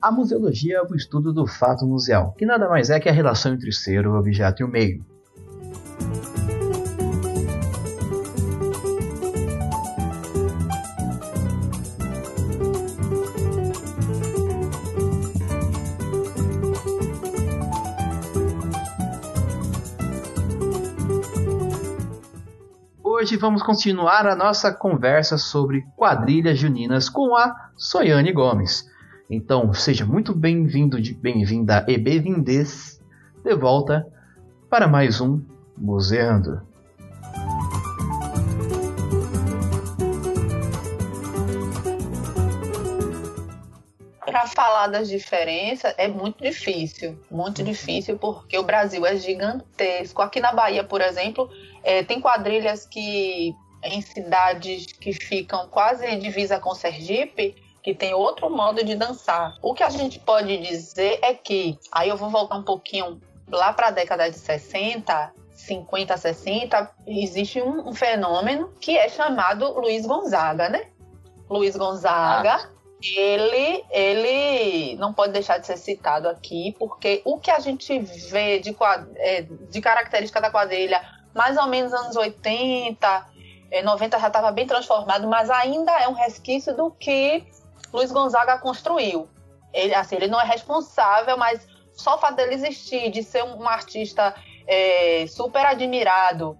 A museologia é o estudo do fato museal, que nada mais é que a relação entre o ser, o objeto e o meio. Hoje vamos continuar a nossa conversa sobre quadrilhas juninas com a Soiane Gomes. Então, seja muito bem-vindo, bem-vinda e bem-vindes de volta para mais um Museando. Para falar das diferenças é muito difícil, muito difícil porque o Brasil é gigantesco. Aqui na Bahia, por exemplo, é, tem quadrilhas que em cidades que ficam quase divisa com Sergipe, que tem outro modo de dançar. O que a gente pode dizer é que, aí eu vou voltar um pouquinho lá para a década de 60, 50, 60, existe um, um, fenômeno que é chamado Luiz Gonzaga, né? Luiz Gonzaga, ah. ele, ele não pode deixar de ser citado aqui, porque o que a gente vê de, é, de característica da quadrilha, mais ou menos anos 80, 90 é, já estava bem transformado, mas ainda é um resquício do que Luiz Gonzaga construiu. Ele, assim, ele não é responsável, mas só o fato dele existir, de ser um artista é, super admirado,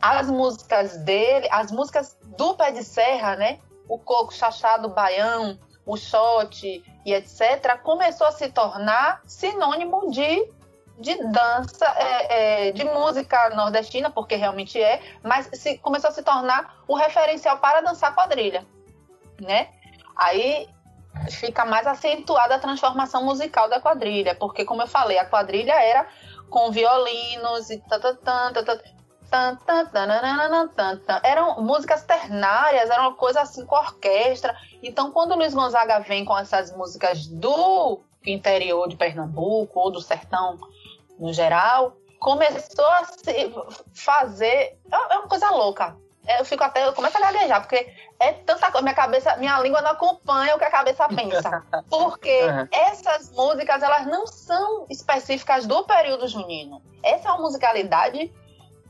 as músicas dele, as músicas do Pé de Serra, né? O Coco Chachado Baião, o Shot e etc., começou a se tornar sinônimo de, de dança, é, é, de música nordestina, porque realmente é, mas se, começou a se tornar o referencial para dançar quadrilha, né? Aí fica mais acentuada a transformação musical da quadrilha, porque como eu falei, a quadrilha era com violinos e eram músicas ternárias, era uma coisa assim com orquestra. Então, quando o Luiz Gonzaga vem com essas músicas do interior de Pernambuco ou do sertão no geral, começou a se fazer. É uma coisa louca eu fico até, eu começo a gaguejar, porque é tanta coisa, minha cabeça, minha língua não acompanha o que a cabeça pensa. Porque uhum. essas músicas, elas não são específicas do período junino. Essa é uma musicalidade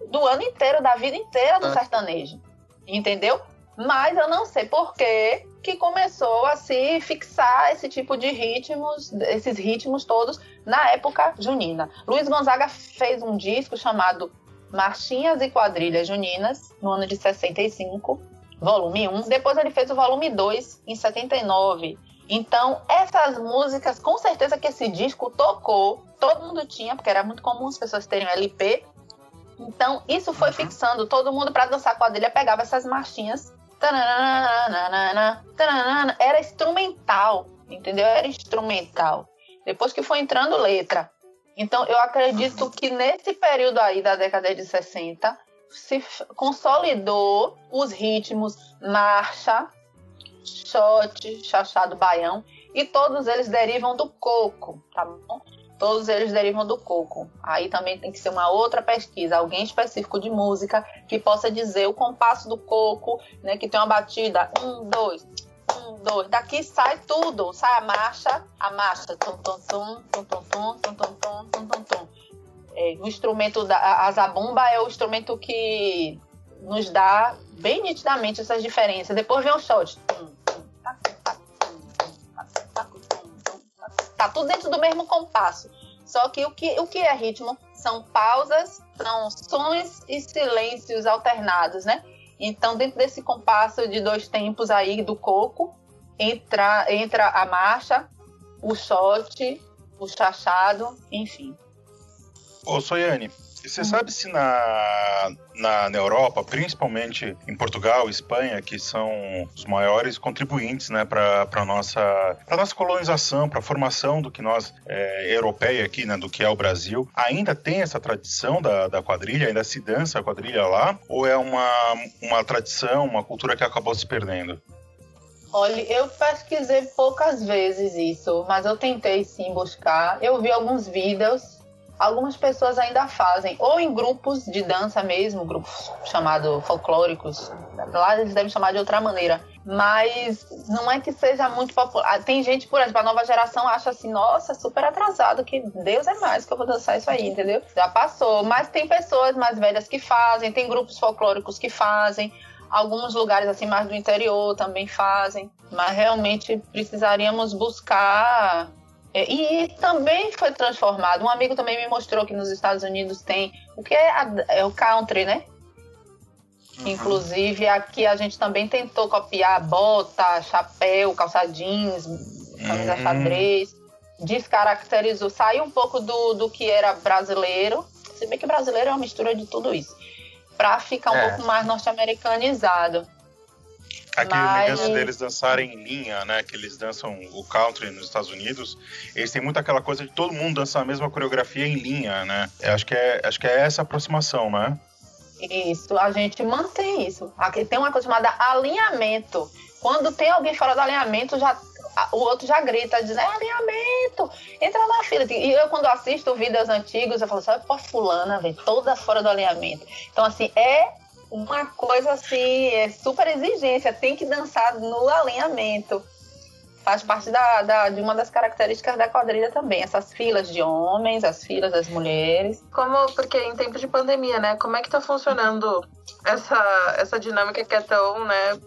do ano inteiro, da vida inteira do sertanejo. Entendeu? Mas eu não sei por que que começou a se fixar esse tipo de ritmos, esses ritmos todos na época junina. Luiz Gonzaga fez um disco chamado Marchinhas e Quadrilhas Juninas, no ano de 65, volume 1. Depois ele fez o volume 2, em 79. Então, essas músicas, com certeza que esse disco tocou, todo mundo tinha, porque era muito comum as pessoas terem um LP. Então, isso foi uhum. fixando, todo mundo para dançar quadrilha pegava essas marchinhas. Era instrumental, entendeu? Era instrumental. Depois que foi entrando letra, então, eu acredito que nesse período aí da década de 60 se consolidou os ritmos marcha, shot, chachado baião, e todos eles derivam do coco, tá bom? Todos eles derivam do coco. Aí também tem que ser uma outra pesquisa, alguém específico de música que possa dizer o compasso do coco, né? Que tem uma batida um, dois, um. Daqui sai tudo. Sai a marcha, a marcha. Tum, tum, tum, tum, tum, tum, tum, tum, tum, tum, tum, tum. É, o instrumento da a zabumba é o instrumento que nos dá bem nitidamente essas diferenças. Depois vem o shot. Tá tudo dentro do mesmo compasso. Só que o que, o que é ritmo? São pausas, são sons e silêncios alternados, né? Então, dentro desse compasso de dois tempos aí do coco, entra, entra a marcha, o shot, o chachado, enfim. Ô, Soiane, você sabe se na, na, na, Europa, principalmente em Portugal, Espanha, que são os maiores contribuintes né, para a nossa, nossa colonização, para a formação do que nós, é, europeia aqui, né, do que é o Brasil, ainda tem essa tradição da, da quadrilha, ainda se dança a quadrilha lá? Ou é uma, uma tradição, uma cultura que acabou se perdendo? Olha, eu pesquisei poucas vezes isso, mas eu tentei sim buscar. Eu vi alguns vídeos algumas pessoas ainda fazem, ou em grupos de dança mesmo, grupos chamados folclóricos, lá eles devem chamar de outra maneira, mas não é que seja muito popular. Tem gente, por exemplo, a nova geração acha assim, nossa, super atrasado, que Deus é mais que eu vou dançar isso aí, entendeu? Já passou, mas tem pessoas mais velhas que fazem, tem grupos folclóricos que fazem, alguns lugares assim mais do interior também fazem, mas realmente precisaríamos buscar e também foi transformado. Um amigo também me mostrou que nos Estados Unidos tem o que é, a, é o country, né? Uhum. Inclusive aqui a gente também tentou copiar bota, chapéu, calça jeans, camisa uhum. xadrez, descaracterizou, saiu um pouco do, do que era brasileiro, se bem que brasileiro é uma mistura de tudo isso, para ficar um é. pouco mais norte-americanizado. Aquele negócio deles dançarem em linha, né? Que eles dançam o country nos Estados Unidos. Eles têm muito aquela coisa de todo mundo dançar a mesma coreografia em linha, né? Eu acho que é, acho que é essa aproximação, né? Isso, a gente mantém isso. Aqui tem uma coisa chamada alinhamento. Quando tem alguém fora do alinhamento, já o outro já grita, diz, é alinhamento, entra na fila. E eu, quando assisto vídeos antigos, eu falo, sabe, pô, fulana, velho, toda fora do alinhamento. Então, assim, é uma coisa assim, é super exigência, tem que dançar no alinhamento. Faz parte da, da, de uma das características da quadrilha também, essas filas de homens, as filas das mulheres. Como, porque em tempos de pandemia, né? Como é que tá funcionando essa, essa dinâmica que é tão, né?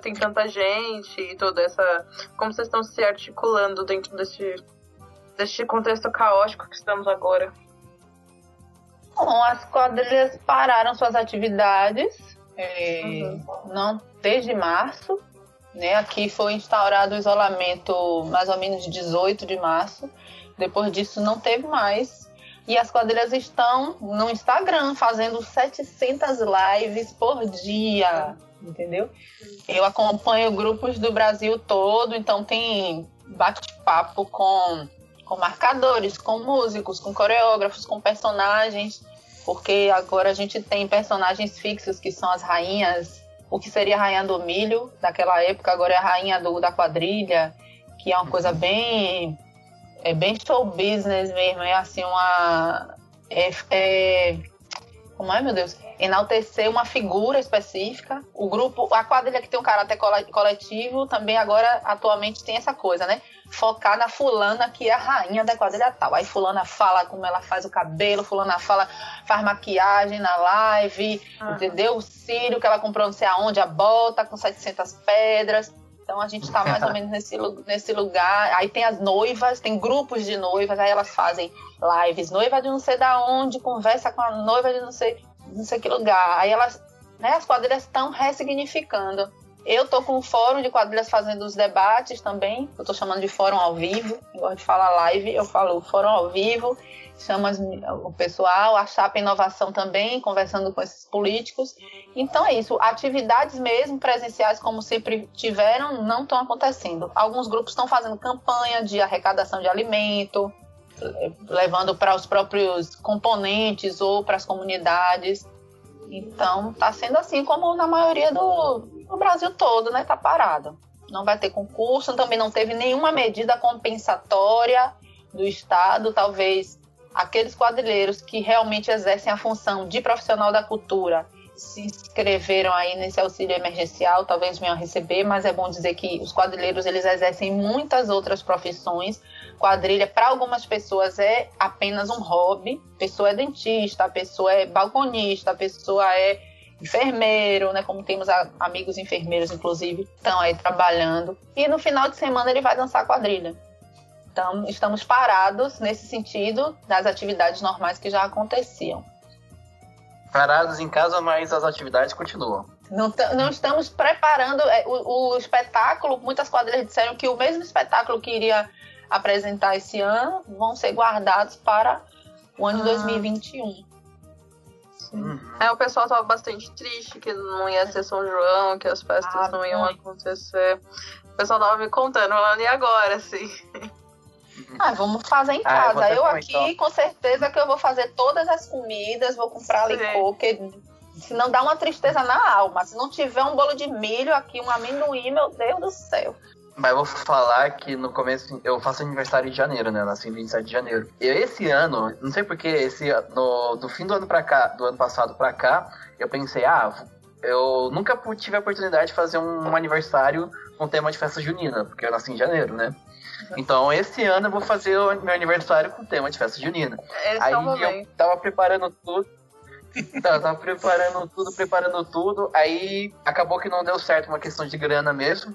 Tem tanta gente e toda essa. Como vocês estão se articulando dentro desse, desse contexto caótico que estamos agora? Bom, as quadrilhas pararam suas atividades é, uhum. não desde março. Né? Aqui foi instaurado o isolamento mais ou menos 18 de março. Depois disso não teve mais. E as quadrilhas estão no Instagram fazendo 700 lives por dia, entendeu? Eu acompanho grupos do Brasil todo, então tem bate-papo com com marcadores, com músicos, com coreógrafos, com personagens, porque agora a gente tem personagens fixos que são as rainhas, o que seria a rainha do milho daquela época, agora é a rainha do, da quadrilha, que é uma coisa uhum. bem é bem show business mesmo, é assim uma é, é como é, meu Deus? Enaltecer uma figura específica. O grupo, a quadrilha que tem um caráter coletivo, também agora atualmente tem essa coisa, né? Focar na fulana que é a rainha da quadrilha tal. Aí fulana fala como ela faz o cabelo, fulana fala, faz maquiagem na live, uhum. entendeu? O cílio que ela comprou não sei aonde, a bota com 700 pedras. Então a gente está mais ou menos nesse, nesse lugar. Aí tem as noivas, tem grupos de noivas, aí elas fazem lives. Noiva de não sei da onde, conversa com a noiva de não sei, não sei que lugar. Aí elas, né, as quadrilhas estão ressignificando. Eu tô com o fórum de quadrilhas fazendo os debates também. Eu tô chamando de fórum ao vivo. Eu gosto de falar live, eu falo fórum ao vivo chama o pessoal, a Chapa Inovação também, conversando com esses políticos. Então é isso, atividades mesmo presenciais, como sempre tiveram, não estão acontecendo. Alguns grupos estão fazendo campanha de arrecadação de alimento, levando para os próprios componentes ou para as comunidades. Então está sendo assim como na maioria do, do Brasil todo, né? Está parado. Não vai ter concurso, também não teve nenhuma medida compensatória do Estado, talvez aqueles quadrilheiros que realmente exercem a função de profissional da cultura se inscreveram aí nesse auxílio emergencial, talvez venham a receber, mas é bom dizer que os quadrilheiros eles exercem muitas outras profissões. Quadrilha para algumas pessoas é apenas um hobby. A pessoa é dentista, a pessoa é balconista, a pessoa é enfermeiro, né? Como temos amigos enfermeiros, inclusive, estão aí trabalhando. E no final de semana ele vai dançar quadrilha. Então, estamos parados nesse sentido das atividades normais que já aconteciam. Parados em casa, mas as atividades continuam. Não, não estamos preparando é, o, o, espetáculo. Muitas quadrilhas disseram que o mesmo espetáculo que iria apresentar esse ano vão ser guardados para o ano ah. 2021. Uhum. É, o pessoal estava bastante triste que não ia ser São João, que as festas ah, não iam acontecer. O pessoal estava me contando, falando, e agora, assim? Ah, vamos fazer em casa. Ah, eu, aqui, com certeza que eu vou fazer todas as comidas, vou comprar licor, porque senão dá uma tristeza na alma. Se não tiver um bolo de milho aqui, um amendoim, meu Deus do céu. Mas eu vou falar que no começo eu faço aniversário de janeiro, né? Eu nasci em 27 de janeiro. E esse ano, não sei porquê, esse no do fim do ano para cá, do ano passado para cá, eu pensei, ah, eu nunca tive a oportunidade de fazer um, aniversário com tema de festa junina, porque eu nasci em janeiro, né? Então, esse ano eu vou fazer o meu aniversário com tema de festa junina. Esse Aí é eu tava preparando tudo. Tá, tava preparando tudo, preparando tudo. Aí acabou que não deu certo, uma questão de grana mesmo.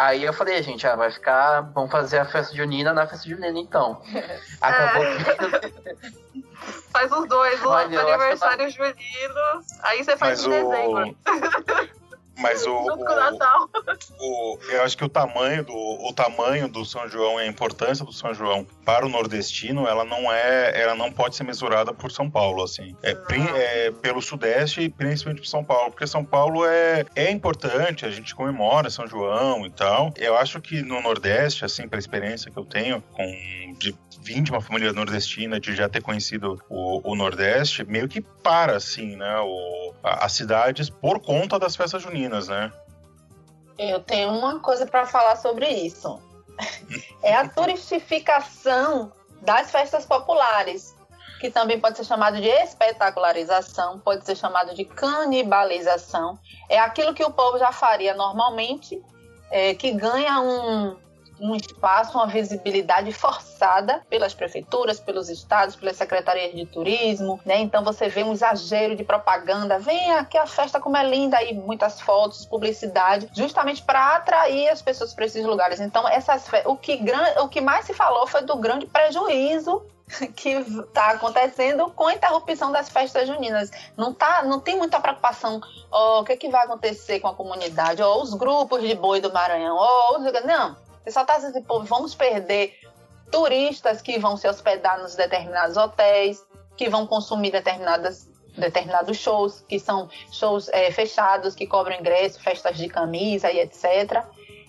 Aí eu falei, gente, ah, vai ficar. Vamos fazer a festa junina na festa junina então. Acabou que. Faz os dois, o Olha, aniversário junino, aí você faz Mas em dezembro, o. Mas o, o o, eu acho que o tamanho do o tamanho do São João e a importância do São João para o nordestino, ela não é, ela não pode ser mesurada por São Paulo, assim. É, pri- é pelo Sudeste e principalmente por São Paulo, porque São Paulo é, é importante, a gente comemora São João e tal. Eu acho que no Nordeste, assim, pela experiência que eu tenho com de vim de uma família nordestina, de já ter conhecido o, o Nordeste, meio que para, assim, né, o, a- as cidades por conta das festas juninas, né? Eu tenho uma coisa para falar sobre isso. É a turistificação das festas populares, que também pode ser chamado de espetacularização, pode ser chamado de canibalização. É aquilo que o povo já faria normalmente, é, que ganha um, um espaço, uma visibilidade forçada pelas prefeituras, pelos estados, pelas secretarias de turismo, né? Então você vê um exagero de propaganda, vem aqui a festa como é linda aí muitas fotos, publicidade, justamente para atrair as pessoas para esses lugares. Então essas o que o que mais se falou foi do grande prejuízo que está acontecendo com a interrupção das festas juninas. Não, tá, não tem muita preocupação, ó, o que, que vai acontecer com a comunidade, ou os grupos de boi do Maranhão, ou os- não, você só está dizendo, pô, vamos perder turistas que vão se hospedar nos determinados hotéis, que vão consumir determinadas determinados shows, que são shows é, fechados, que cobram ingresso, festas de camisa e etc.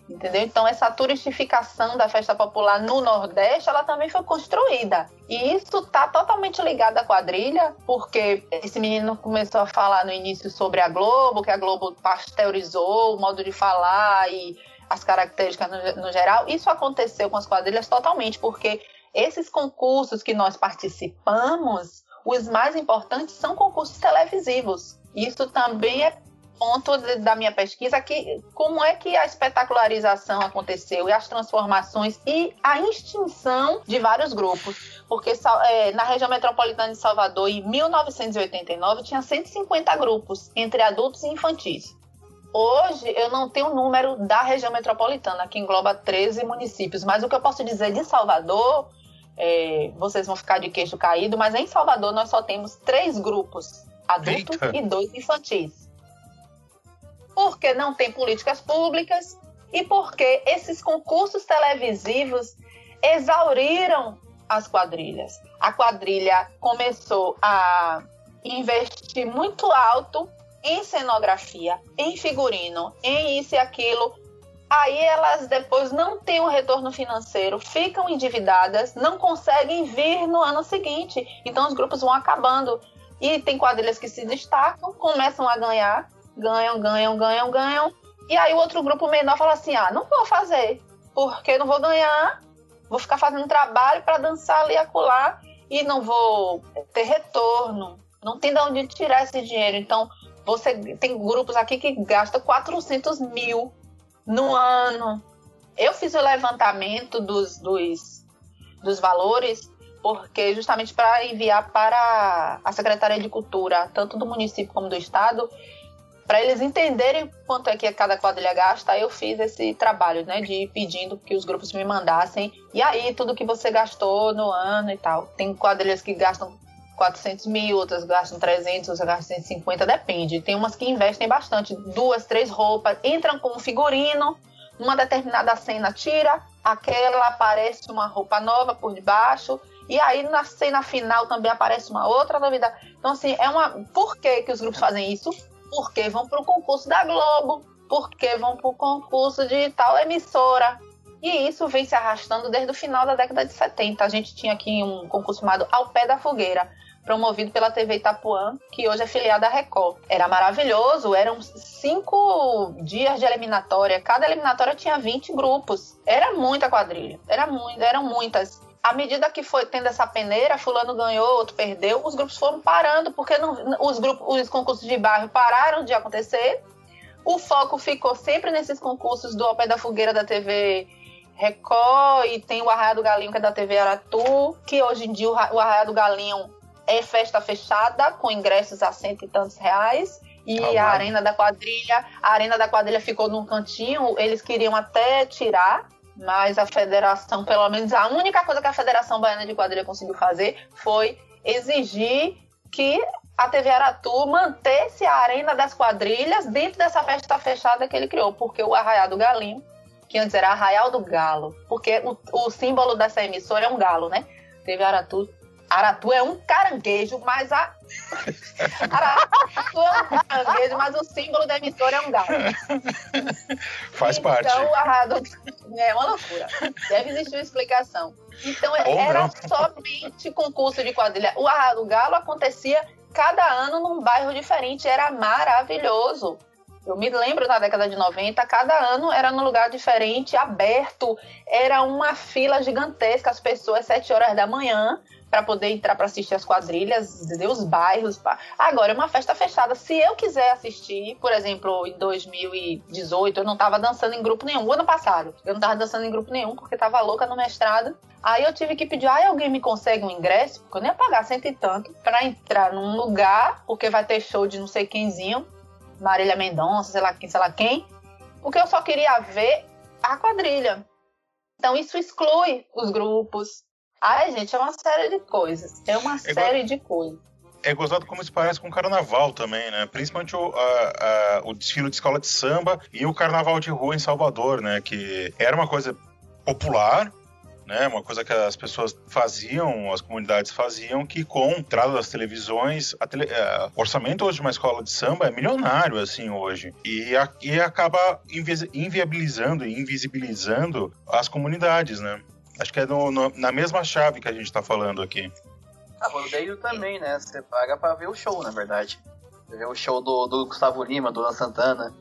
Entendeu? Então, essa turistificação da festa popular no Nordeste, ela também foi construída. E isso está totalmente ligado à quadrilha, porque esse menino começou a falar no início sobre a Globo, que a Globo pasteurizou o modo de falar e as características no, no geral. Isso aconteceu com as quadrilhas totalmente, porque esses concursos que nós participamos, os mais importantes são concursos televisivos. Isso também é ponto de- da minha pesquisa que como é que a espetacularização aconteceu e as transformações e a extinção de vários grupos. Porque é, na região metropolitana de Salvador, em 1989, tinha 150 grupos, entre adultos e infantis. Hoje eu não tenho o número da região metropolitana, que engloba 13 municípios, mas o que eu posso dizer de Salvador, é, vocês vão ficar de queixo caído, mas em Salvador nós só temos três grupos, adultos Eita. e dois infantis. Porque não tem políticas públicas e porque esses concursos televisivos exauriram as quadrilhas. A quadrilha começou a investir muito alto em cenografia, em figurino, em isso e aquilo. Aí elas depois não têm um retorno financeiro, ficam endividadas, não conseguem vir no ano seguinte. Então os grupos vão acabando. E tem quadrilhas que se destacam, começam a ganhar, ganham, ganham, ganham, ganham. E aí o outro grupo menor fala assim: ah, não vou fazer, porque não vou ganhar, vou ficar fazendo trabalho para dançar ali e acolá e não vou ter retorno. Não tem de onde tirar esse dinheiro. Então, você tem grupos aqui que gastam 400 mil no ano. Eu fiz o levantamento dos, dos, dos valores porque justamente para enviar para a Secretaria de Cultura, tanto do município como do estado, para eles entenderem quanto é que cada quadrilha gasta, eu fiz esse trabalho, né, de ir pedindo que os grupos me mandassem, e aí tudo que você gastou no ano e tal. Tem quadrilhas que gastam 400 mil, outras gastam 300, outras gastam 150, depende. Tem umas que investem bastante, duas, três roupas, entram com um figurino, numa determinada cena tira, aquela aparece uma roupa nova por debaixo, e aí na cena final também aparece uma outra novidade. Então, assim, é uma. Por que, que os grupos fazem isso? Porque vão para o concurso da Globo, porque vão para o concurso de tal emissora. E isso vem se arrastando desde o final da década de 70. A gente tinha aqui um concurso chamado Ao Pé da Fogueira. Promovido pela TV Itapuã, que hoje é filiada à Record. Era maravilhoso, eram cinco dias de eliminatória, cada eliminatória tinha 20 grupos. Era muita quadrilha, era muito, eram muitas. À medida que foi tendo essa peneira, fulano ganhou, outro perdeu, os grupos foram parando, porque não, os, grupos, os concursos de bairro pararam de acontecer. O foco ficou sempre nesses concursos do Ao Pé da Fogueira da TV Record e tem o Arraia do Galinho, que é da TV Aratu, que hoje em dia o Arraia do Galinho é festa fechada, com ingressos a cento e tantos reais. E a Arena da Quadrilha, a Arena da Quadrilha ficou num cantinho, eles queriam até tirar, mas a federação, pelo menos a única coisa que a Federação Baiana de Quadrilha conseguiu fazer foi exigir que a TV Aratu mantesse a Arena das Quadrilhas dentro dessa festa fechada que ele criou, porque o Arraial do Galinho, que antes era Arraial do Galo, porque o, o símbolo dessa emissora é um galo, né? TV Aratu Aratu é um caranguejo, mas a. Aratu é um caranguejo, mas o símbolo da emissora é um galo. Faz então, parte. Então, Aratu é uma loucura. Deve existir uma explicação. Então, Ou era não. somente concurso de quadrilha. O Arrado Galo acontecia cada ano num bairro diferente, era maravilhoso. Eu me lembro na década de 90, cada ano era num lugar diferente, aberto, era uma fila gigantesca, as pessoas, sete horas da manhã, para poder entrar para assistir as quadrilhas, os bairros. Pra... Agora é uma festa fechada. Se eu quiser assistir, por exemplo, em 2018, eu não estava dançando em grupo nenhum. O ano passado, eu não estava dançando em grupo nenhum porque estava louca no mestrado. Aí eu tive que pedir, ai, alguém me consegue um ingresso? Porque eu nem ia pagar cento e tanto para entrar num lugar, porque vai ter show de não sei quemzinho, Marília Mendonça, sei lá quem, sei lá quem, porque eu só queria ver a quadrilha. Então isso exclui os grupos, Ai, gente, é uma série de coisas. É uma é série de coisas. É gozado como isso parece com o carnaval também, né? Principalmente o, a, a, o desfile de escola de samba e o carnaval de rua em Salvador, né? Que era uma coisa popular, né? Uma coisa que as pessoas faziam, as comunidades faziam, que com a entrada das televisões, tele, é, o orçamento hoje de uma escola de samba é milionário, assim, hoje. E, a, e acaba invi inviabilizando e invisibilizando as comunidades, né? Acho que é no, no, na mesma chave que a gente está falando aqui. Ah, rodeio também, né? Você paga para ver o show, na verdade. Você vê o show do, do Gustavo Lima, do Luan Santana.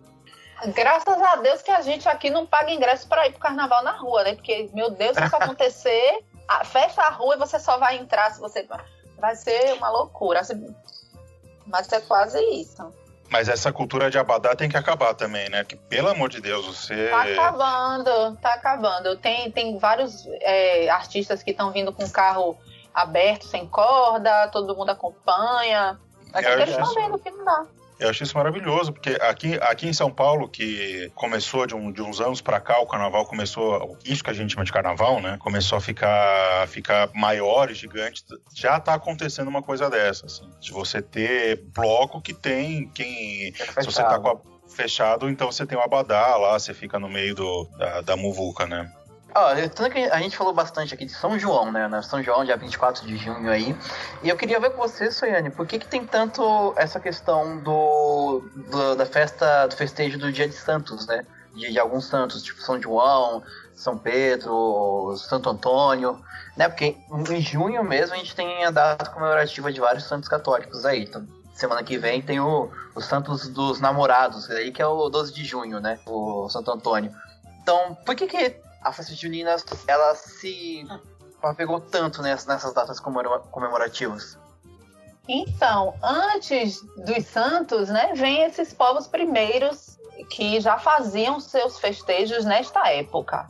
Graças a Deus que a gente aqui não paga ingresso para ir pro carnaval na rua, né? Porque, meu Deus, se isso acontecer, a, fecha a rua e você só vai entrar se você. Vai ser uma loucura. Mas é quase isso. Mas essa cultura de abadá tem que acabar também, né? Que, pelo amor de Deus, você. Tá acabando, tá acabando. Tem, tem vários é, artistas que estão vindo com carro aberto, sem corda, todo mundo acompanha. Mas é, eles estão vendo que não dá. Eu achei isso maravilhoso, porque aqui, aqui em São Paulo, que começou de, um, de uns anos para cá, o carnaval começou, isso que a gente chama de carnaval, né? Começou a ficar, ficar maior e gigante. Já tá acontecendo uma coisa dessa, assim, de você ter bloco que tem quem. É se você tá com a, fechado, então você tem o abadá lá, você fica no meio do, da, da muvuca, né? Ó, tanto que a gente falou bastante aqui de São João, né? São João, dia 24 de junho aí. E eu queria ver com você, Soiane, por que, que tem tanto essa questão do, do, da festa, do festejo do dia de Santos, né? De, de, alguns santos, tipo São João, São Pedro, Santo Antônio, né? Porque em junho mesmo a gente tem a data comemorativa de vários santos católicos aí. Então, semana que vem tem o, o Santos dos Namorados, aí que é o 12 de junho, né? O Santo Antônio. Então, por que que a festa junina ela se apegou tanto nessas, nessas datas comemorativas? Então, antes dos santos, né, vem esses povos primeiros que já faziam seus festejos nesta época.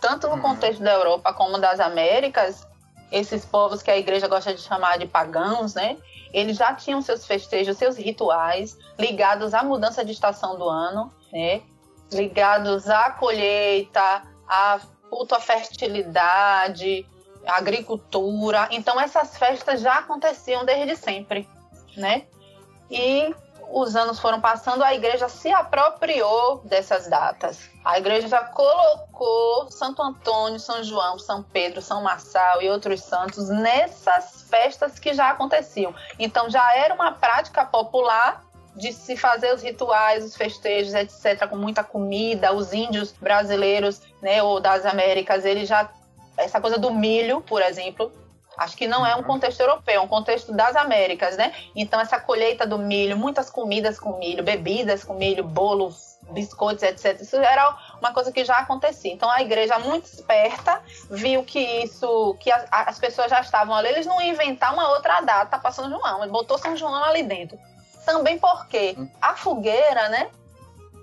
Tanto no uhum. contexto da Europa como das Américas, esses povos que a igreja gosta de chamar de pagãos, né? Eles já tinham seus festejos, seus rituais ligados à mudança de estação do ano, né? Ligados à colheita, a culto à fertilidade, a agricultura. Então essas festas já aconteciam desde sempre, né? E os anos foram passando, a igreja se apropriou dessas datas. A igreja já colocou Santo Antônio, São João, São Pedro, São Marçal e outros santos nessas festas que já aconteciam. Então já era uma prática popular de se fazer os rituais, os festejos, etc., com muita comida. Os índios brasileiros, né, ou das Américas, eles já. Essa coisa do milho, por exemplo, Acho que não é um uhum. contexto europeu, é um contexto das Américas, né? Então, essa colheita do milho, muitas comidas com milho, bebidas com milho, bolos, biscoitos, etc. Isso era uma coisa que já acontecia. Então, a igreja, muito esperta, viu que isso, que as, as pessoas já estavam ali, eles não iam inventar uma outra data para São João, botou São João ali dentro. Também porque a fogueira, né?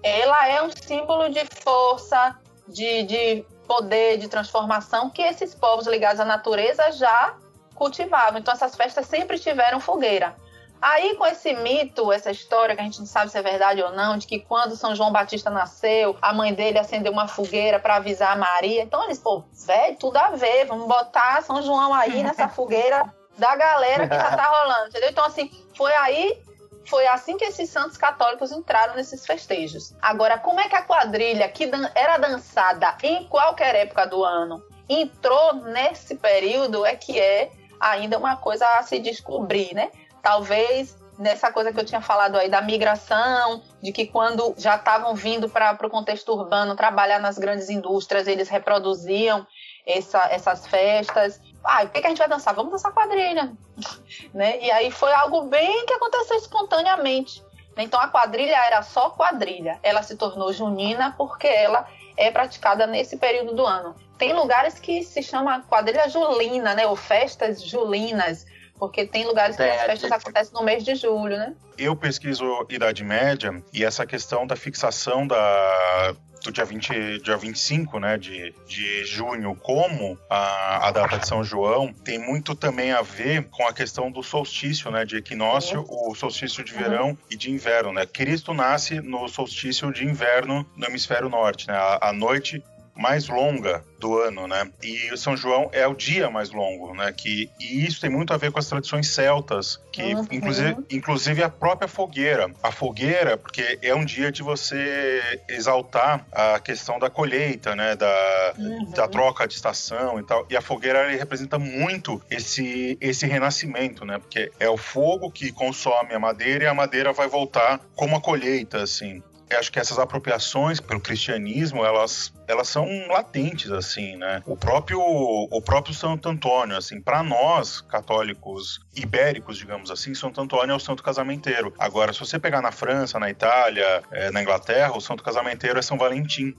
Ela é um símbolo de força, de, de poder, de transformação que esses povos ligados à natureza já cultivavam. Então, essas festas sempre tiveram fogueira. Aí, com esse mito, essa história que a gente não sabe se é verdade ou não, de que quando São João Batista nasceu, a mãe dele acendeu uma fogueira para avisar a Maria. Então, eles, pô, velho, tudo a ver, vamos botar São João aí nessa fogueira da galera que já tá rolando, entendeu? Então, assim, foi aí foi assim que esses santos católicos entraram nesses festejos. Agora, como é que a quadrilha, que era dançada em qualquer época do ano, entrou nesse período, é que é ainda uma coisa a se descobrir, né? Talvez nessa coisa que eu tinha falado aí da migração, de que quando já estavam vindo para o contexto urbano trabalhar nas grandes indústrias, eles reproduziam essa, essas festas ah, o que, que a gente vai dançar? Vamos dançar quadrilha. né? E aí foi algo bem que aconteceu espontaneamente. Então a quadrilha era só quadrilha. Ela se tornou junina porque ela é praticada nesse período do ano. Tem lugares que se chama quadrilha julina, né? Ou festas julinas. Porque tem lugares que as festas acontecem no mês de julho, né? Eu pesquiso Idade Média e essa questão da fixação da, do dia, 20, dia 25 né, de, de junho como a, a data de São João tem muito também a ver com a questão do solstício, né, de equinócio, o solstício de verão uhum. e de inverno, né? Cristo nasce no solstício de inverno no hemisfério norte, né? A, a noite mais longa do ano, né? E o São João é o dia mais longo, né? Que, e isso tem muito a ver com as tradições celtas, que uhum. inclusive, inclusive a própria fogueira. A fogueira, porque é um dia de você exaltar a questão da colheita, né? Da, uhum. da troca de estação e tal. E a fogueira representa muito esse, esse renascimento, né? Porque é o fogo que consome a madeira e a madeira vai voltar como a colheita, assim acho que essas apropriações pelo cristianismo, elas, elas são latentes, assim, né? O próprio, o próprio Santo Antônio, assim, para nós, católicos ibéricos, digamos assim, Santo Antônio é o santo casamenteiro. Agora, se você pegar na França, na Itália, é, na Inglaterra, o santo casamenteiro é São Valentim.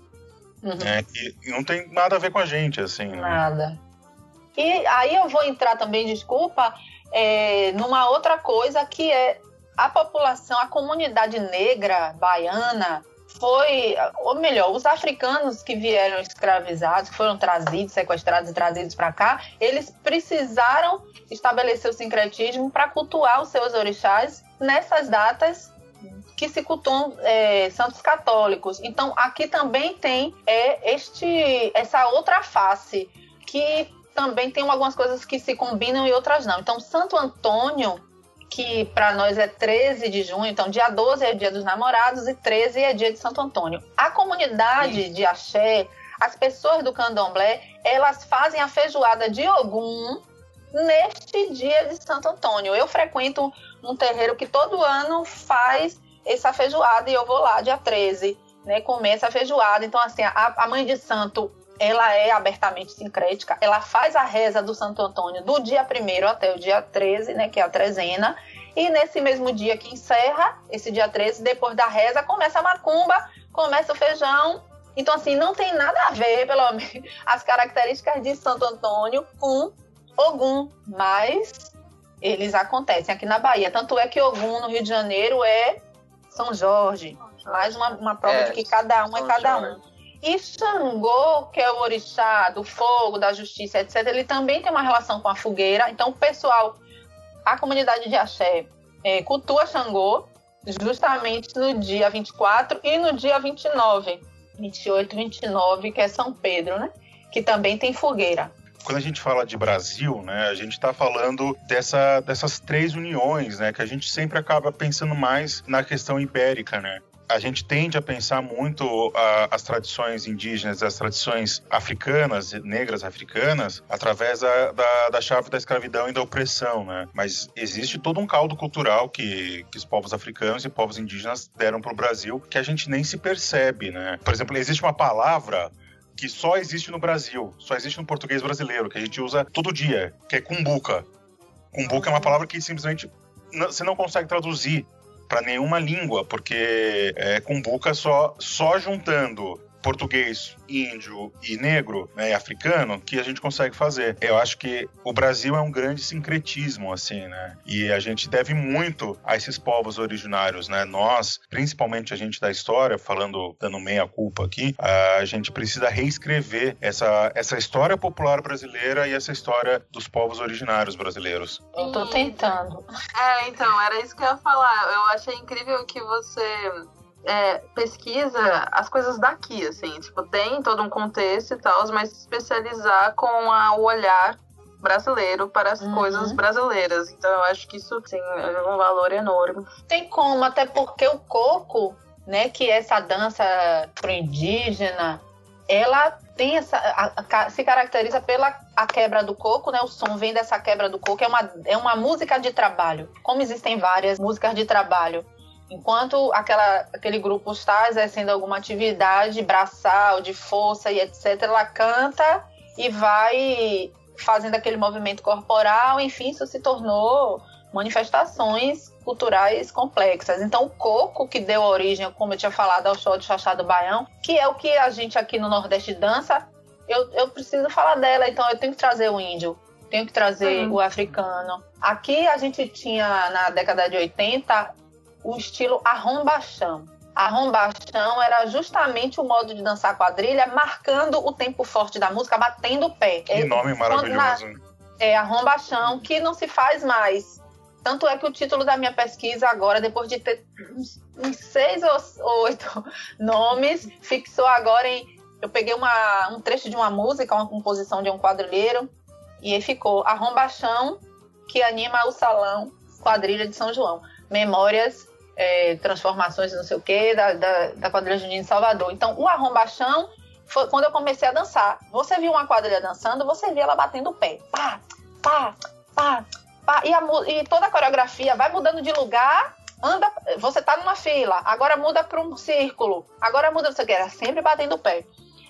Uhum. Né? E, não tem nada a ver com a gente, assim. Né? Nada. E aí eu vou entrar também, desculpa, é, numa outra coisa que é a população, a comunidade negra baiana foi, ou melhor, os africanos que vieram escravizados, foram trazidos, sequestrados e trazidos para cá, eles precisaram estabelecer o sincretismo para cultuar os seus orixás nessas datas que se cultuam é, santos católicos. Então, aqui também tem é, este, essa outra face que também tem algumas coisas que se combinam e outras não. Então, Santo Antônio que para nós é 13 de junho, então dia 12 é dia dos namorados e 13 é dia de Santo Antônio. A comunidade Isso. de Axé, as pessoas do Candomblé, elas fazem a feijoada de Ogum neste dia de Santo Antônio. Eu frequento um terreiro que todo ano faz essa feijoada e eu vou lá dia 13, né, comer essa feijoada. Então assim, a, a mãe de santo ela é abertamente sincrética, ela faz a reza do Santo Antônio do dia 1 até o dia 13, né, que é a trezena, e nesse mesmo dia que encerra, esse dia 13, depois da reza, começa a macumba, começa o feijão. Então, assim, não tem nada a ver, pelo menos, as características de Santo Antônio com Ogum, mas eles acontecem aqui na Bahia. Tanto é que Ogum, no Rio de Janeiro, é São Jorge. Mais uma, uma prova é, de que cada um é cada Jorge. um. E Xangô, que é o orixá do fogo, da justiça, etc., ele também tem uma relação com a fogueira. Então, pessoal, a comunidade de Axé, é, cultua Xangô justamente no dia 24 e no dia 29, 28 e 29, que é São Pedro, né? Que também tem fogueira quando a gente fala de Brasil, né, a gente está falando dessa, dessas três uniões, né, que a gente sempre acaba pensando mais na questão ibérica, né? A gente tende a pensar muito a, as tradições indígenas, as tradições africanas, negras africanas, através da, da, da, chave da escravidão e da opressão, né? Mas existe todo um caldo cultural que, que os povos africanos e povos indígenas deram para o Brasil que a gente nem se percebe, né? Por exemplo, existe uma palavra que só existe no Brasil, só existe no português brasileiro, que a gente usa todo dia, que é cumbuca. Cumbuca é uma palavra que simplesmente você não consegue traduzir para nenhuma língua, porque é cumbuca só, só juntando português, índio e negro, né, e africano, que a gente consegue fazer. Eu acho que o Brasil é um grande sincretismo, assim, né? E a gente deve muito a esses povos originários, né? Nós, principalmente a gente da história, falando, dando meia culpa aqui, a gente precisa reescrever essa, essa história popular brasileira e essa história dos povos originários brasileiros. Eu tô tentando. É, então, era isso que eu ia falar. Eu achei incrível que você é, pesquisa as coisas daqui, assim, tipo, tem todo um contexto e tal, mas especializar com a, o olhar brasileiro para as uhum. coisas brasileiras. Então eu acho que isso sim é um valor enorme. Tem como, até porque o coco, né, que é essa dança pro indígena, ela tem essa a, a, se caracteriza pela a quebra do coco, né? O som vem dessa quebra do coco, é uma, é uma música de trabalho. Como existem várias músicas de trabalho Enquanto aquela, aquele grupo está exercendo alguma atividade braçal, de força e etc., ela canta e vai fazendo aquele movimento corporal, enfim, isso se tornou manifestações culturais complexas. Então, o coco, que deu origem, como eu tinha falado, ao show de Chachá do Baião, que é o que a gente aqui no Nordeste dança, eu, eu preciso falar dela, então eu tenho que trazer o índio, tenho que trazer uhum. o africano. Aqui a gente tinha, na década de 80, o estilo arrombachão. Arrombachão era justamente o modo de dançar quadrilha, marcando o tempo forte da música, batendo o pé. Que é, nome maravilhoso. Na, é, arrombachão, que não se faz mais. Tanto é que o título da minha pesquisa agora, depois de ter uns, uns seis ou oito nomes, fixou agora em... Eu peguei uma, um trecho de uma música, uma composição de um quadrilheiro, e aí ficou Arrombachão, que anima o salão quadrilha de São João. Memórias é, transformações, não sei o quê, da, da, da quadrilha junina de Salvador. Então, o arrombachão foi quando eu comecei a dançar. Você viu uma quadrilha dançando, você via ela batendo o pé. Pá, pá, pá, pá. E, a, e toda a coreografia vai mudando de lugar anda, você tá numa fila, agora muda para um círculo, agora muda, você quer, sempre batendo o pé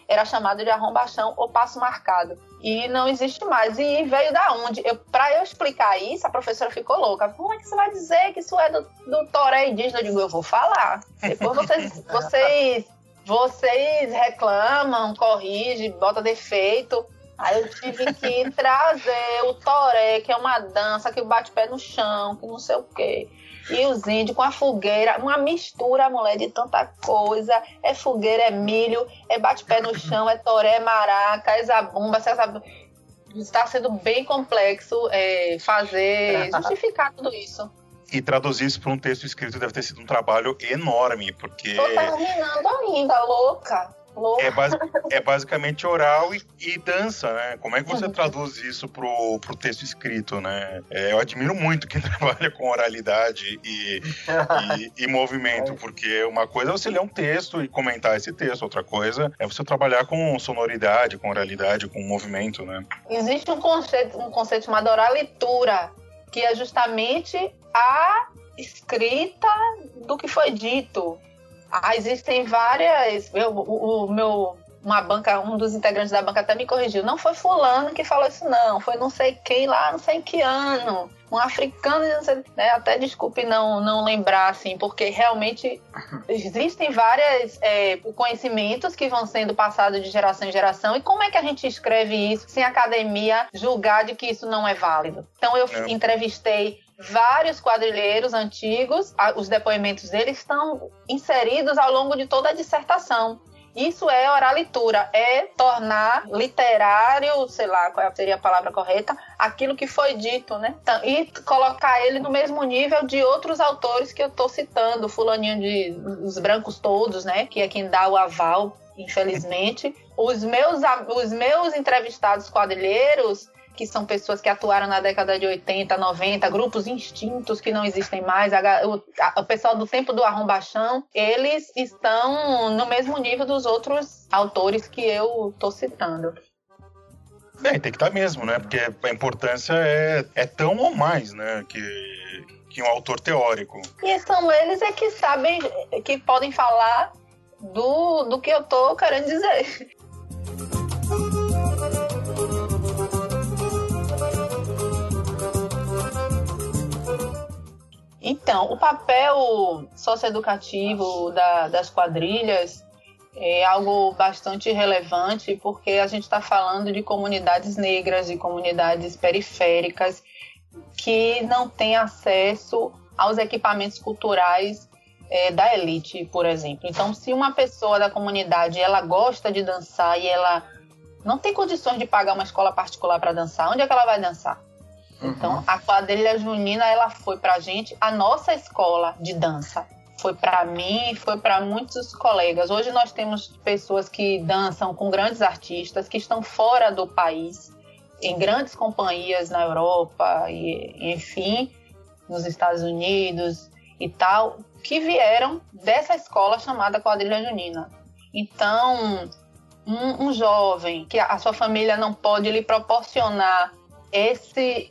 era chamado de arrombação ou passo marcado. E não existe mais. E veio da onde? Para eu explicar isso, a professora ficou louca. Como é que você vai dizer que isso é do, do toré indígena? Eu digo, eu vou falar. Depois vocês, vocês, vocês reclamam, corrigem, bota defeito. Aí eu tive que trazer o toré, que é uma dança que bate pé no chão, que não sei o quê. E os índios com a fogueira, uma mistura, mulher, de tanta coisa. É fogueira, é milho, é bate-pé no chão, é toré, é maraca, é zabumba, é Está sendo bem complexo é, fazer, justificar tudo isso. E traduzir isso para um texto escrito deve ter sido um trabalho enorme, porque. Tô terminando ainda, louca. É, é, basicamente oral e, e, dança, né? Como é que você traduz isso pro, pro texto escrito, né? É, eu admiro muito quem trabalha com oralidade e, e, e, movimento, porque uma coisa é você ler um texto e comentar esse texto, outra coisa é você trabalhar com sonoridade, com oralidade, com movimento, né? Existe um conceito, um conceito chamado oralitura, que é justamente a escrita do que foi dito. Ah, existem várias. Eu, o, o, meu. Uma banca, um dos integrantes da banca até me corrigiu. Não foi fulano que falou isso, não. Foi não sei quem lá, não sei em que ano. Um africano, não sei, né? até desculpe não, não lembrar, assim, porque realmente existem vários é, conhecimentos que vão sendo passados de geração em geração. E como é que a gente escreve isso sem a academia julgar de que isso não é válido? Então eu é. entrevistei vários quadrilheiros antigos, os depoimentos deles estão inseridos ao longo de toda a dissertação. Isso é oralitura, é tornar literário, sei lá qual seria a palavra correta, aquilo que foi dito, né? Então, e colocar ele no mesmo nível de outros autores que eu estou citando, fulaninho de os brancos todos, né? Que é quem dá o aval, infelizmente. Os meus, os meus entrevistados quadrilheiros, que são pessoas que atuaram na década de 80, 90, grupos instintos que não existem mais, o, pessoal do tempo do arrombachão, eles estão no mesmo nível dos outros autores que eu estou citando. É, tem que estar tá mesmo, né? Porque a importância é, é tão ou mais, né? Que, que um autor teórico. E são eles é que sabem, que podem falar do, do que eu estou querendo dizer. Então, o papel socioeducativo da, das quadrilhas é algo bastante relevante, porque a gente está falando de comunidades negras, de comunidades periféricas, que não têm acesso aos equipamentos culturais é, da elite, por exemplo. Então, se uma pessoa da comunidade ela gosta de dançar e ela não tem condições de pagar uma escola particular para dançar, onde é que ela vai dançar? Uhum. Então, a quadrilha junina ela foi para a gente a nossa escola de dança. Foi para mim, foi para muitos colegas. Hoje nós temos pessoas que dançam com grandes artistas que estão fora do país, em grandes companhias na Europa e, enfim, nos Estados Unidos e tal, que vieram dessa escola chamada quadrilha junina. Então, um, um jovem que a sua família não pode lhe proporcionar esse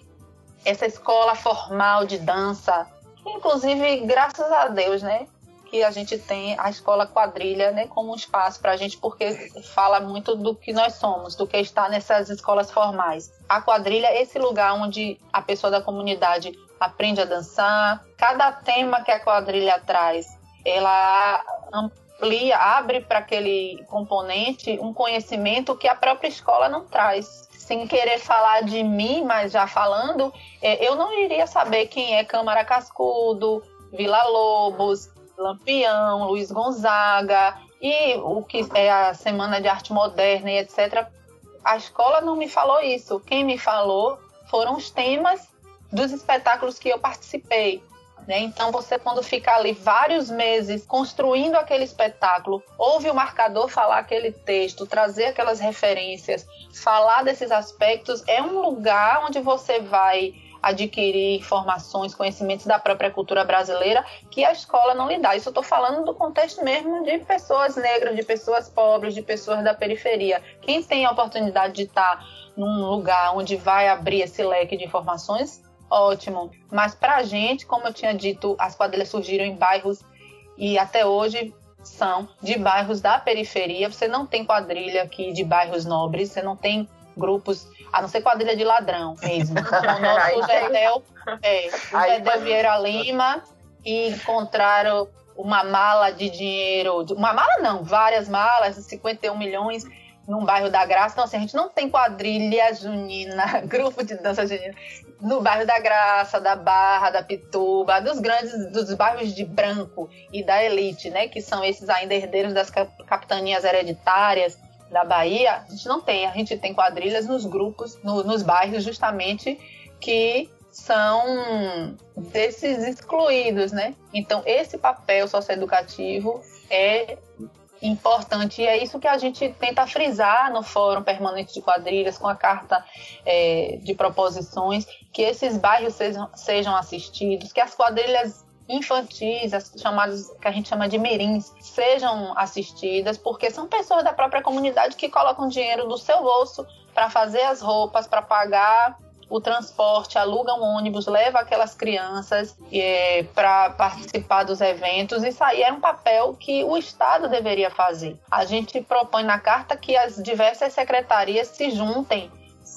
essa escola formal de dança, inclusive graças a Deus, né, que a gente tem a escola quadrilha, né, como um espaço para a gente, porque fala muito do que nós somos, do que está nessas escolas formais. A quadrilha é esse lugar onde a pessoa da comunidade aprende a dançar. Cada tema que a quadrilha traz, ela amplia, abre para aquele componente um conhecimento que a própria escola não traz. Sem querer falar de mim, mas já falando, é, eu não iria saber quem é Câmara Cascudo, Vila Lobos, Lampião, Luiz Gonzaga e o que é a Semana de Arte Moderna e etc. A escola não me falou isso. Quem me falou foram os temas dos espetáculos que eu participei. Né? Então, você, quando fica ali vários meses construindo aquele espetáculo, ouve o marcador falar aquele texto, trazer aquelas referências, falar desses aspectos, é um lugar onde você vai adquirir informações, conhecimentos da própria cultura brasileira que a escola não lhe dá. Isso eu estou falando do contexto mesmo de pessoas negras, de pessoas pobres, de pessoas da periferia. Quem tem a oportunidade de estar num lugar onde vai abrir esse leque de informações ótimo. Mas para a gente, como eu tinha dito, as quadrilhas surgiram em bairros e até hoje são de bairros da periferia. Você não tem quadrilha aqui de bairros nobres, você não tem grupos, a não ser quadrilha de ladrão mesmo. Então, o nosso Gedel, é, o Gedel Vieira Lima e encontraram uma mala de dinheiro, uma mala não, várias malas, 51 milhões num bairro da Graça. Então, assim, a gente não tem quadrilha junina, grupo de dança junina no bairro da Graça, da Barra, da Pituba, dos grandes, dos bairros de branco e da elite, né, que são esses ainda herdeiros das capitanias hereditárias da Bahia, a gente não tem. A gente tem quadrilhas nos grupos, no, nos bairros justamente que são desses excluídos, né? Então, esse papel socioeducativo é importante. E é isso que a gente tenta frisar no Fórum Permanente de Quadrilhas, com a carta é, de proposições, que esses bairros sejam, sejam assistidos, que as quadrilhas infantis, as chamadas que a gente chama de mirins, sejam assistidas, porque são pessoas da própria comunidade que colocam dinheiro do seu bolso para fazer as roupas, para pagar o transporte, aluga um ônibus, leva aquelas crianças é, para participar dos eventos. Isso aí era um papel que o Estado deveria fazer. A gente propõe na carta que as diversas secretarias se juntem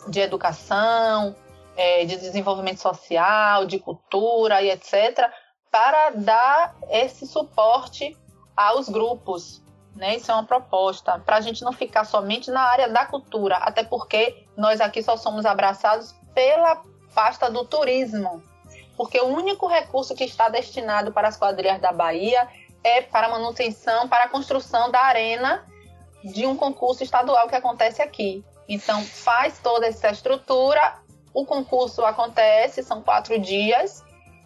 de educação, é, de desenvolvimento social, de cultura e etc., para dar esse suporte aos grupos. Né? Isso é uma proposta, para a gente não ficar somente na área da cultura, até porque nós aqui só somos abraçados pela pasta do turismo, porque o único recurso que está destinado para as quadrilhas da Bahia é para manutenção, para a construção da arena de um concurso estadual que acontece aqui. Então, faz toda essa estrutura, o concurso acontece, são quatro dias.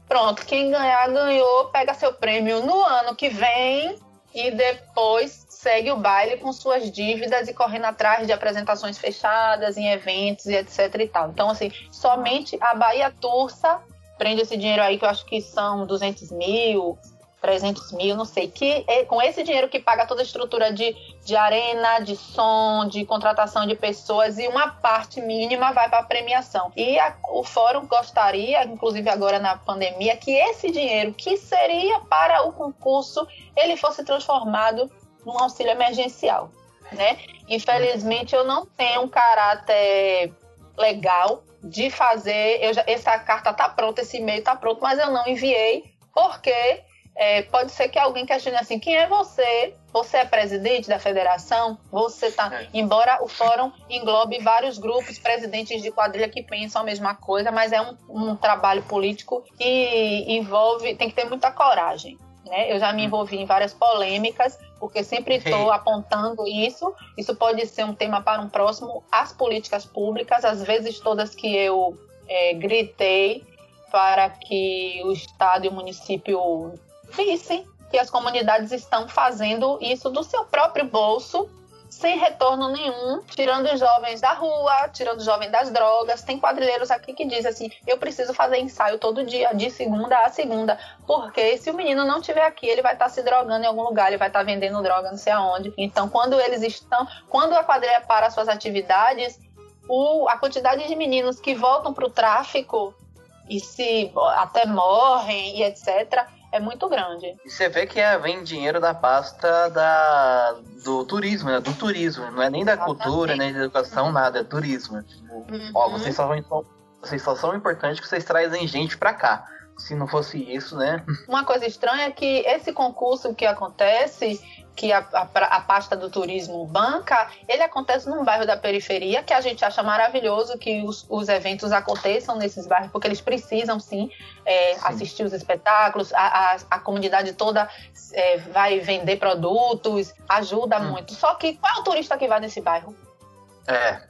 Pronto, quem ganhar, ganhou, pega seu prêmio no ano que vem e depois segue o baile com suas dívidas e correndo atrás de apresentações fechadas em eventos e etc e tal. Então, assim, somente a Bahia Tursa prende esse dinheiro aí, que eu acho que são 200 mil, 300 mil, não sei, que é com esse dinheiro que paga toda a estrutura de, de arena, de som, de contratação de pessoas e uma parte mínima vai para a premiação. E a, o fórum gostaria, inclusive agora na pandemia, que esse dinheiro que seria para o concurso, ele fosse transformado num auxílio emergencial, né? Infelizmente eu não tenho um caráter legal de fazer, eu já, essa carta tá pronta, esse e-mail tá pronto, mas eu não enviei Porque é, pode ser que alguém questione assim: quem é você? Você é presidente da federação? Você tá. É. Embora o fórum englobe vários grupos, presidentes de quadrilha que pensam a mesma coisa, mas é um, um trabalho político que envolve. tem que ter muita coragem. Né? Eu já me envolvi em várias polêmicas, porque sempre estou apontando isso. Isso pode ser um tema para um próximo. As políticas públicas, às vezes todas que eu é, gritei para que o Estado e o município vissem que as comunidades estão fazendo isso do seu próprio bolso sem retorno nenhum, tirando os jovens da rua, tirando os jovens das drogas. Tem quadrilheiros aqui que dizem assim: eu preciso fazer ensaio todo dia, de segunda a segunda, porque se o menino não estiver aqui, ele vai estar tá se drogando em algum lugar, ele vai estar tá vendendo droga não sei aonde. Então, quando eles estão, quando a quadrilha para suas atividades, o, a quantidade de meninos que voltam para o tráfico e se até morrem e etc é muito grande. E você vê que é, vem dinheiro da pasta da, do turismo, né? Do turismo, não é nem da cultura, nem da educação, nada, é turismo. Tipo, uhum. ó, vocês só, vão, vocês só são importantes que vocês trazem gente pra cá. Se não fosse isso, né? Uma coisa estranha é que esse concurso que acontece, que a, a, a, pasta do turismo banca, ele acontece num bairro da periferia, que a gente acha maravilhoso que os, os eventos aconteçam nesses bairros, porque eles precisam sim, é, sim. assistir os espetáculos, a, a, a comunidade toda é, vai vender produtos, ajuda hum. muito. Só que qual é o turista que vai nesse bairro? É.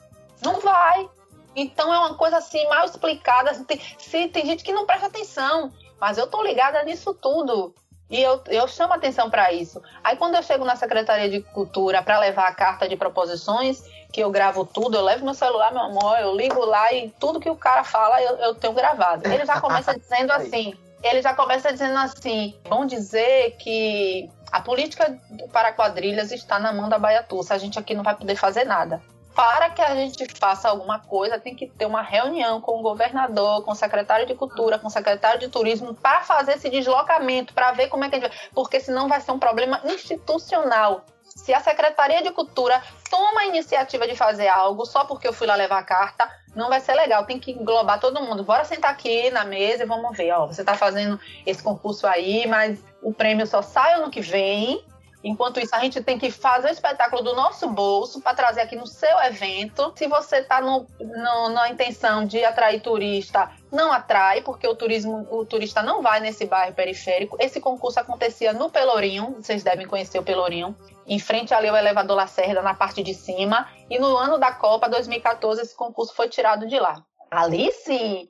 Não vai. Então é uma coisa assim mal explicada. Tem, se, tem gente que não presta atenção, mas eu tô ligada nisso tudo. E eu, eu chamo atenção para isso. Aí quando eu chego na Secretaria de Cultura para levar a carta de proposições, que eu gravo tudo, eu levo meu celular, meu amor, eu ligo lá e tudo que o cara fala eu, eu tenho gravado. Ele já começa dizendo assim, ele já começa dizendo assim, vão dizer que a política para quadrilhas está na mão da Baiatuça, a gente aqui não vai poder fazer nada para que a gente faça alguma coisa, tem que ter uma reunião com o governador, com o secretário de cultura, com o secretário de turismo, para fazer esse deslocamento, para ver como é que a gente vai. Porque senão vai ser um problema institucional. Se a Secretaria de Cultura toma a iniciativa de fazer algo só porque eu fui lá levar a carta, não vai ser legal. Tem que englobar todo mundo. Bora sentar aqui na mesa e vamos ver. Ó, você está fazendo esse concurso aí, mas o prêmio só sai ano que vem Enquanto isso, a gente tem que fazer o espetáculo do nosso bolso para trazer aqui no seu evento. Se você está na intenção de atrair turista, não atrai, porque o turismo, o turista não vai nesse bairro periférico. Esse concurso acontecia no Pelourinho, vocês devem conhecer o Pelourinho, em frente ali ao elevador Lacerda, na parte de cima. E no ano da Copa 2014, esse concurso foi tirado de lá. Ali sim,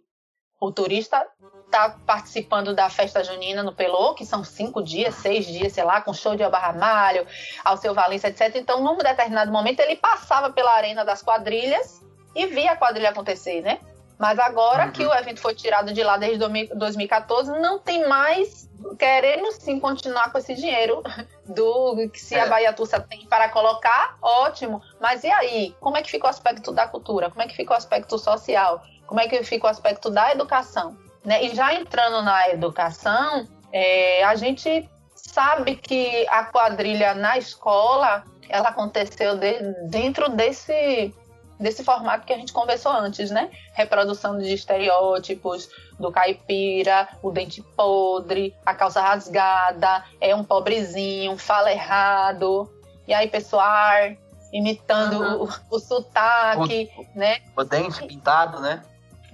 o turista está participando da festa junina no Pelô, que são cinco dias, seis dias, sei lá, com show de Alba Ramalho, ao seu Valência, etc. Então, num determinado momento, ele passava pela arena das quadrilhas e via a quadrilha acontecer, né? Mas agora uhum. que o evento foi tirado de lá desde 2014, não tem mais. Queremos sim continuar com esse dinheiro do que se é. a Bahia Tussa tem para colocar, ótimo. Mas e aí? Como é que fica o aspecto da cultura? Como é que fica o aspecto social? Como é que fica o aspecto da educação? Né? E já entrando na educação, é, a gente sabe que a quadrilha na escola ela aconteceu de, dentro desse desse formato que a gente conversou antes, né? Reprodução de estereótipos do caipira, o dente podre, a calça rasgada, é um pobrezinho, fala errado, e aí pessoal imitando uhum. o, o sotaque, o, né? O dente pintado, né?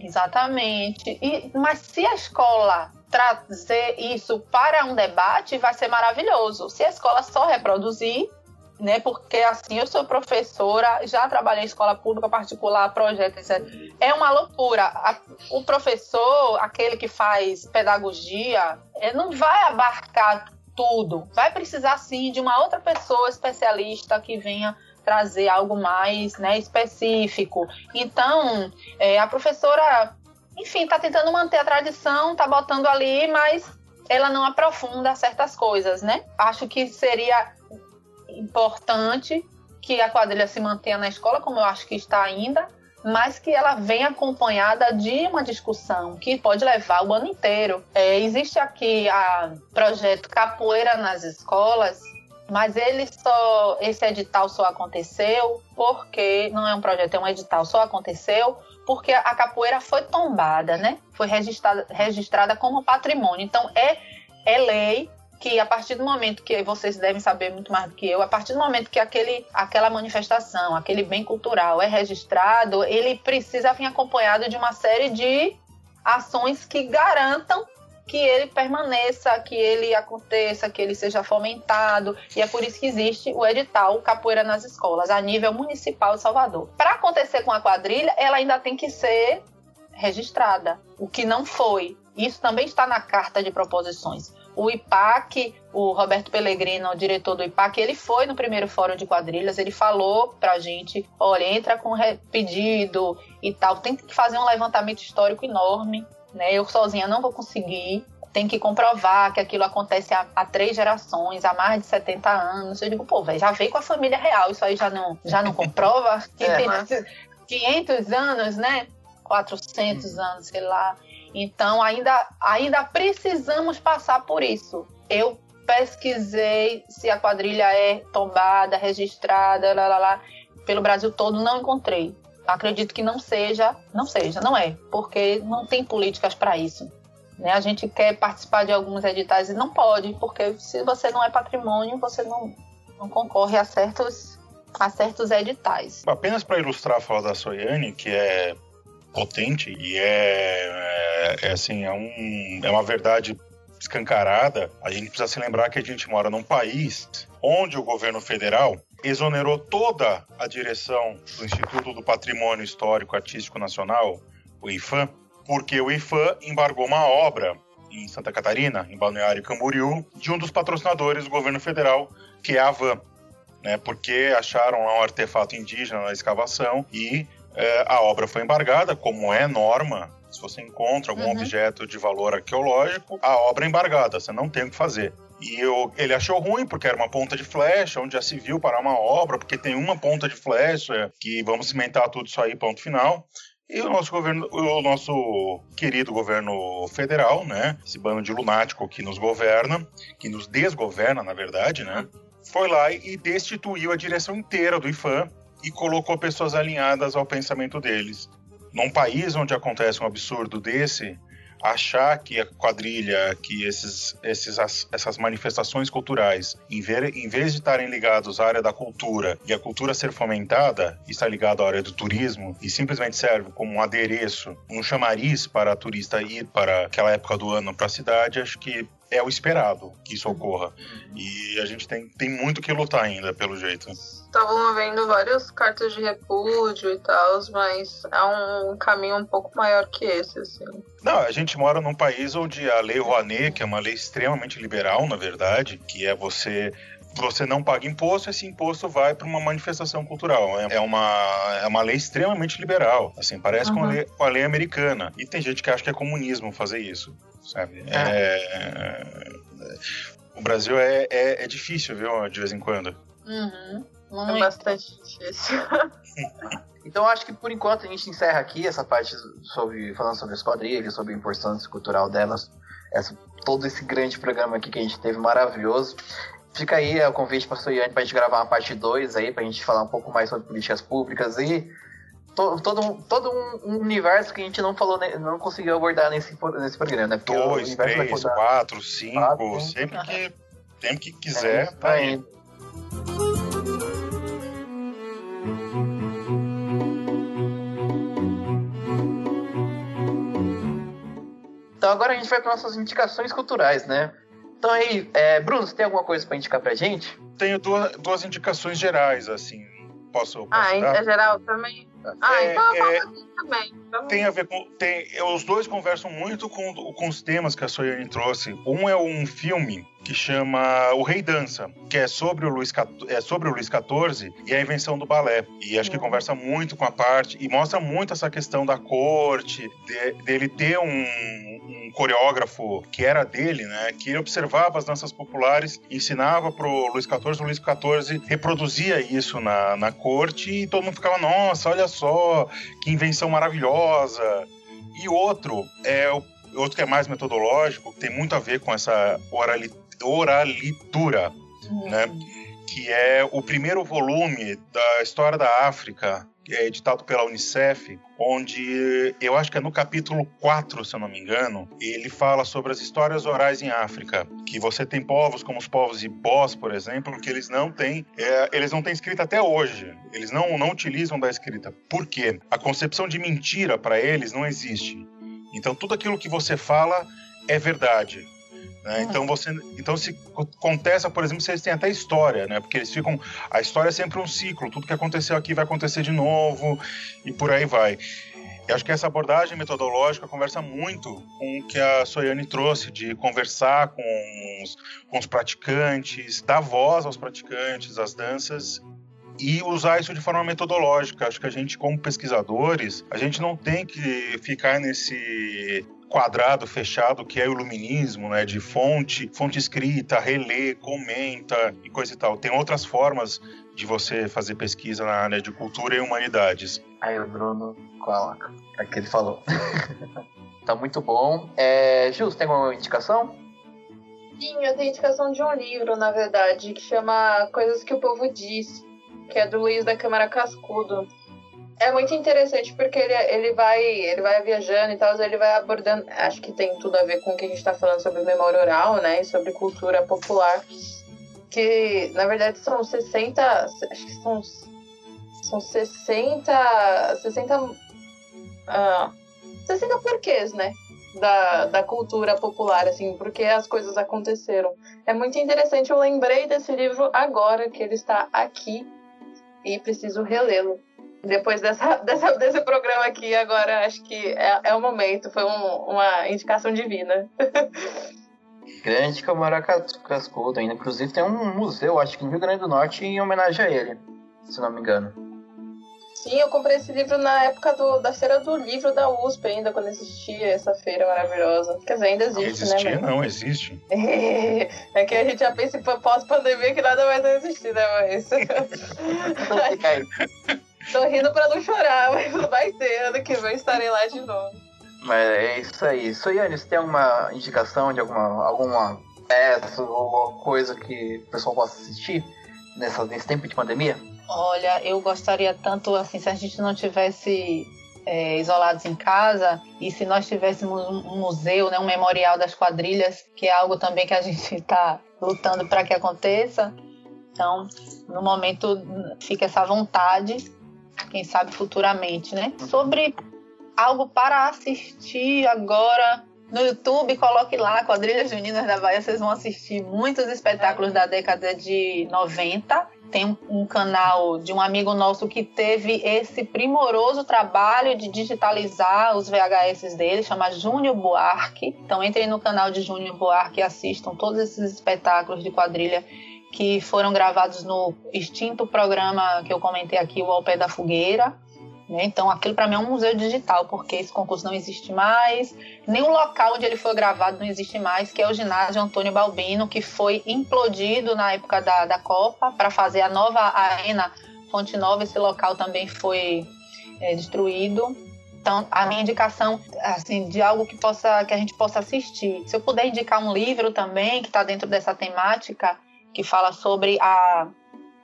Exatamente. E, mas se a escola trazer isso para um debate, vai ser maravilhoso. Se a escola só reproduzir, né? Porque assim, eu sou professora, já trabalhei em escola pública, particular, projeto, etc. É uma loucura. A, o professor, aquele que faz pedagogia, não vai abarcar tudo. Vai precisar sim de uma outra pessoa especialista que venha trazer algo mais né, específico. Então, é, a professora, enfim, está tentando manter a tradição, está botando ali, mas ela não aprofunda certas coisas, né? Acho que seria importante que a quadrilha se mantenha na escola, como eu acho que está ainda, mas que ela venha acompanhada de uma discussão que pode levar o ano inteiro. É, existe aqui a projeto Capoeira nas Escolas, mas ele só esse edital só aconteceu porque não é um projeto, é um edital, só aconteceu porque a capoeira foi tombada, né? Foi registrada, registrada como patrimônio. Então é é lei que a partir do momento que vocês devem saber muito mais do que eu, a partir do momento que aquele, aquela manifestação, aquele bem cultural é registrado, ele precisa vir acompanhado de uma série de ações que garantam que ele permaneça, que ele aconteça, que ele seja fomentado. E é por isso que existe o edital Capoeira nas Escolas, a nível municipal de Salvador. Para acontecer com a quadrilha, ela ainda tem que ser registrada, o que não foi. Isso também está na carta de proposições. O IPAC, o Roberto Pellegrino, o diretor do IPAC, ele foi no primeiro fórum de quadrilhas, ele falou pra gente, olha, entra com pedido e tal, tem que fazer um levantamento histórico enorme, né? Eu sozinha não vou conseguir, tem que comprovar que aquilo acontece há, há, três gerações, há mais de 70 anos. Eu digo, pô, velho, já veio com a família real, isso aí já não, já não comprova? Que é. tem 500 anos, né? 400 anos, sei lá. Então, ainda, ainda precisamos passar por isso. Eu pesquisei se a quadrilha é tombada, registrada, lá, lá, lá, pelo Brasil todo, não encontrei. Acredito que não seja, não seja, não é, porque não tem políticas para isso. Né? A gente quer participar de alguns editais e não pode, porque se você não é patrimônio, você não, não concorre a certos, a certos editais. Apenas para ilustrar a fala da Soiane, que é potente e é, é, é assim, é, um, é uma verdade escancarada, a gente precisa se lembrar que a gente mora num país onde o governo federal exonerou toda a direção do Instituto do Patrimônio Histórico Artístico Nacional, o IFAM, porque o IFAM embargou uma obra em Santa Catarina, em Balneário Camboriú, de um dos patrocinadores do governo federal, que é a Avan, né? Porque acharam lá um artefato indígena na escavação e é, a obra foi embargada, como é norma. Se você encontra algum uhum. objeto de valor arqueológico, a obra é embargada, você não tem o que fazer. E eu, ele achou ruim, porque era uma ponta de flecha, onde já se viu parar uma obra, porque tem uma ponta de flecha, que vamos cimentar tudo isso aí, ponto final. E o nosso governo, o nosso querido governo federal, né? Esse bando de lunático que nos governa, que nos desgoverna, na verdade, né? Foi lá e destituiu a direção inteira do IFAM e colocou pessoas alinhadas ao pensamento deles. Num país onde acontece um absurdo desse, achar que a quadrilha, que esses, esses, essas manifestações culturais, em, ver, em vez de estarem ligados à área da cultura e a cultura ser fomentada, está ligado à área do turismo e simplesmente serve como um adereço, um chamariz para a turista ir para aquela época do ano para a cidade, acho que é o esperado que isso ocorra. E a gente tem, tem muito que lutar ainda, pelo jeito estavam havendo várias cartas de repúdio e tal, mas é um caminho um pouco maior que esse, assim. Não, a gente mora num país onde a Lei Rouanet, que é uma lei extremamente liberal, na verdade, que é você você não paga imposto, esse imposto vai para uma manifestação cultural. É, é uma, é uma lei extremamente liberal. Assim, parece uhum. com, a lei, com a lei americana. E tem gente que acha que é comunismo fazer isso, sabe? É. É, o Brasil é, é, é, difícil, viu, de vez em quando. Uhum. É bastante difícil. então acho que por enquanto a gente encerra aqui essa parte sobre falando sobre as quadrilhas, sobre a importância cultural delas, essa, todo esse grande programa aqui que a gente teve maravilhoso. Fica aí o convite para Soiane para a gente gravar uma parte 2 aí, para a gente falar um pouco mais sobre políticas públicas e to, todo, todo um universo que a gente não falou, não conseguiu abordar nesse, nesse programa, né? Porque Dois, três, quatro, cinco, quatro, sempre que, sempre que quiser, é, tá indo. Então agora a gente vai para nossas indicações culturais, né? Então aí, é, Bruno, você tem alguma coisa para indicar pra gente? Tenho duas, duas indicações gerais, assim. Posso, posso Ah, dar? é geral também? Ah, é, então eu é, também. Tem a ver com. Tem, os dois conversam muito com, com os temas que a Soyane trouxe. Um é um filme que chama O Rei Dança, que é sobre o Luiz, é sobre o Luiz XIV e a invenção do balé. E acho que uhum. conversa muito com a parte e mostra muito essa questão da corte, de, dele ter um, um, coreógrafo que era dele, né? Que observava as danças populares, ensinava pro Luiz XIV, o Luiz XIV reproduzia isso na, na corte e todo mundo ficava, nossa, olha só, que invenção maravilhosa. E outro é o outro que é mais metodológico, que tem muito a ver com essa oralidade oralitura, uhum. né? Que é o primeiro volume da história da África, é editado pela Unicef, onde eu acho que é no capítulo 4, se eu não me engano, ele fala sobre as histórias orais em África, que você tem povos como os povos ibós, por exemplo, que eles não têm, é, eles não têm escrita até hoje. Eles não, não utilizam da escrita. Por quê? A concepção de mentira para eles não existe. Então tudo aquilo que você fala é verdade. Né? Então você, então se acontece, por exemplo, vocês têm até história, né? Porque eles ficam, a história é sempre um ciclo. Tudo que aconteceu aqui vai acontecer de novo e por aí vai. Eu acho que essa abordagem metodológica conversa muito com o que a Soyane trouxe, de conversar com os, com os praticantes, dar voz aos praticantes, às danças, e usar isso de forma metodológica. Acho que a gente, como pesquisadores, a gente não tem que ficar nesse quadrado fechado que é o iluminismo, né, de fonte, fonte escrita, relê, comenta e coisa e tal. Tem outras formas de você fazer pesquisa na área de cultura e humanidades. Aí o Bruno coloca, é que ele falou. tá muito bom. É, Gil, tem alguma indicação? Sim, eu tenho indicação de um livro, na verdade, que chama Coisas que o Povo Diz, que é do Luiz da Câmara Cascudo é muito interessante porque ele, ele, vai, ele vai viajando e tal, ele vai abordando. Acho que tem tudo a ver com o que a gente está falando sobre memória oral, né? E sobre cultura popular. Que na verdade são 60. Acho que são. São 60. 60. Uh, 60 porquês, né? Da, da cultura popular, assim, porque as coisas aconteceram. É muito interessante, eu lembrei desse livro agora que ele está aqui e preciso relê-lo depois dessa, dessa, desse programa aqui, agora acho que é, é o momento. Foi um, uma indicação divina. Grande Câmara Cascudo ainda. Inclusive tem um museu, acho que no Rio Grande do Norte, em homenagem a ele, se não me engano. Sim, eu comprei esse livro na época do, da Feira do Livro da USP ainda, quando existia essa feira maravilhosa. Quer dizer, ainda existe, não existia, né? Não, existe. É, que a gente já pensa em pós-pandemia que nada mais vai existir, né? Mas... Tô rindo pra não chorar, mas vai ter. Ano que vem estarei lá de novo. Mas é isso aí. Soiane, você tem alguma indicação de alguma, alguma peça ou alguma coisa que o pessoal possa assistir nessa, nesse tempo de pandemia? Olha, eu gostaria tanto, assim, se a gente não tivesse é, isolados em casa e se nós tivéssemos um museu, né, um memorial das quadrilhas, que é algo também que a gente está lutando para que aconteça. Então, no momento, fica essa vontade quem sabe futuramente, né? Sobre algo para assistir agora no YouTube, coloque lá Quadrilhas Juninas da Bahia, vocês vão assistir muitos espetáculos da década de 90. Tem um, um, canal de um amigo nosso que teve esse primoroso trabalho de digitalizar os VHS dele, chama Júnior Buarque. Então entrem no canal de Júnior Buarque e assistam todos esses espetáculos de quadrilha que foram gravados no extinto programa que eu comentei aqui, o Ao Pé da Fogueira. Né? Então, aquilo para mim é um museu digital, porque esse concurso não existe mais, nem o local onde ele foi gravado não existe mais, que é o ginásio Antônio Balbino, que foi implodido na época da, da Copa para fazer a nova arena Fonte Nova. Esse local também foi é, destruído. Então, a minha indicação, assim, de algo que possa, que a gente possa assistir. Se eu puder indicar um livro também que está dentro dessa temática, que fala sobre a,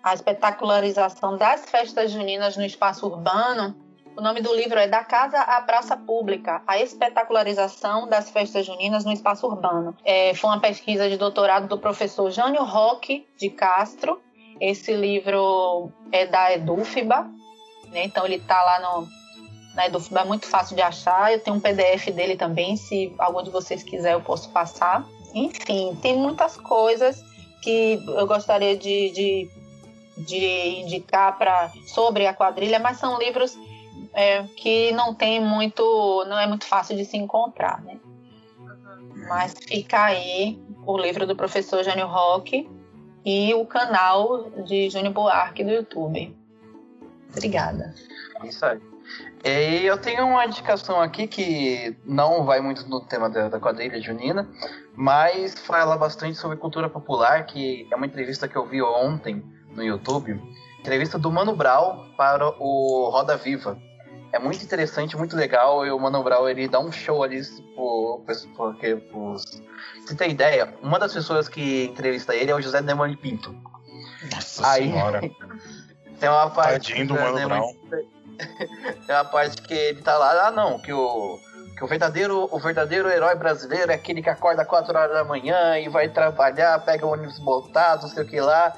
a espetacularização das festas juninas no espaço urbano. O nome do livro é Da Casa à Praça Pública, a espetacularização das festas juninas no espaço urbano. É, foi uma pesquisa de doutorado do professor Jânio Roque de Castro. Esse livro é da Edufba, né? então ele está lá no, na Edufba, é muito fácil de achar. Eu tenho um PDF dele também, se algum de vocês quiser eu posso passar. Enfim, tem muitas coisas que eu gostaria de, de, de indicar para sobre a quadrilha, mas são livros é, que não tem muito, não é muito fácil de se encontrar, né? Mas fica aí o livro do professor Jânio Roque e o canal de Júnior Buarque do YouTube. Obrigada. Isso aí. E eu tenho uma indicação aqui que não vai muito no tema da, da quadrilha junina, mas fala bastante sobre cultura popular, que é uma entrevista que eu vi ontem no YouTube. Entrevista do Mano Brown para o Roda Viva. É muito interessante, muito legal. E o Mano Brown ele dá um show ali porque você tem ideia, uma das pessoas que entrevista ele é o José Neumann Pinto. Nossa Aí- senhora. Tem uma parte. Tadinho do Mano Brown. Tem uma parte que ele tá lá, ah não, que o. Que o verdadeiro, o verdadeiro herói brasileiro é aquele que acorda 4 horas da manhã e vai trabalhar, pega o ônibus botado, não sei o que lá.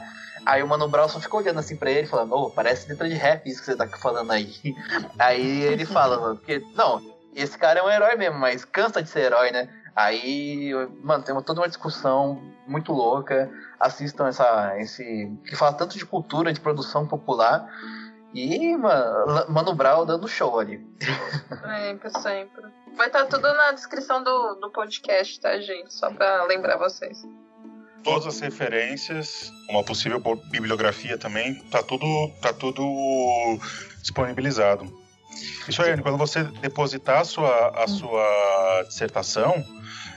Aí o Mano Brown só ficou olhando assim pra ele, falando, ô, parece letra de rap isso que você tá falando aí. Aí ele fala, porque, não, esse cara é um herói mesmo, mas cansa de ser herói, né? Aí, mano, tem uma- toda uma discussão muito louca. Assistam essa, esse. que fala tanto de cultura, de produção popular. E, mano, Mano Brown dando show ali. Sempre, sempre. Vai estar tudo na descrição do, do podcast, tá, gente? Só pra lembrar vocês. Todas as referências, uma possível bibliografia também, tá tudo, tá tudo disponibilizado. Isso aí, quando você depositar a sua, a sua dissertação,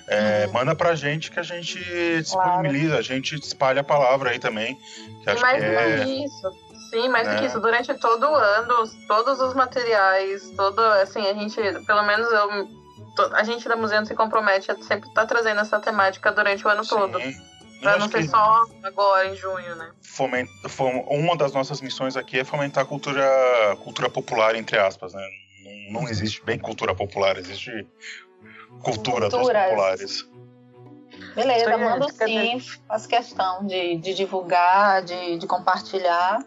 é, manda pra gente que a gente disponibiliza, a gente espalha a palavra aí também. Que acho mais que do é, que isso. Sim, mais do né? que isso. Durante todo o ano, todos os materiais, todo, assim, a gente, pelo menos eu, to- a gente da Museu se compromete a sempre estar trazendo essa temática durante o ano todo. sim. Pra Eu não ser só agora, em junho, né? fomen- fom- uma das nossas missões aqui é fomentar a cultura, cultura popular, entre aspas, né? Não, não existe bem cultura popular, existe cultura dos Culturas. populares. Beleza, mando sim, faço questão de, de divulgar, de, de compartilhar.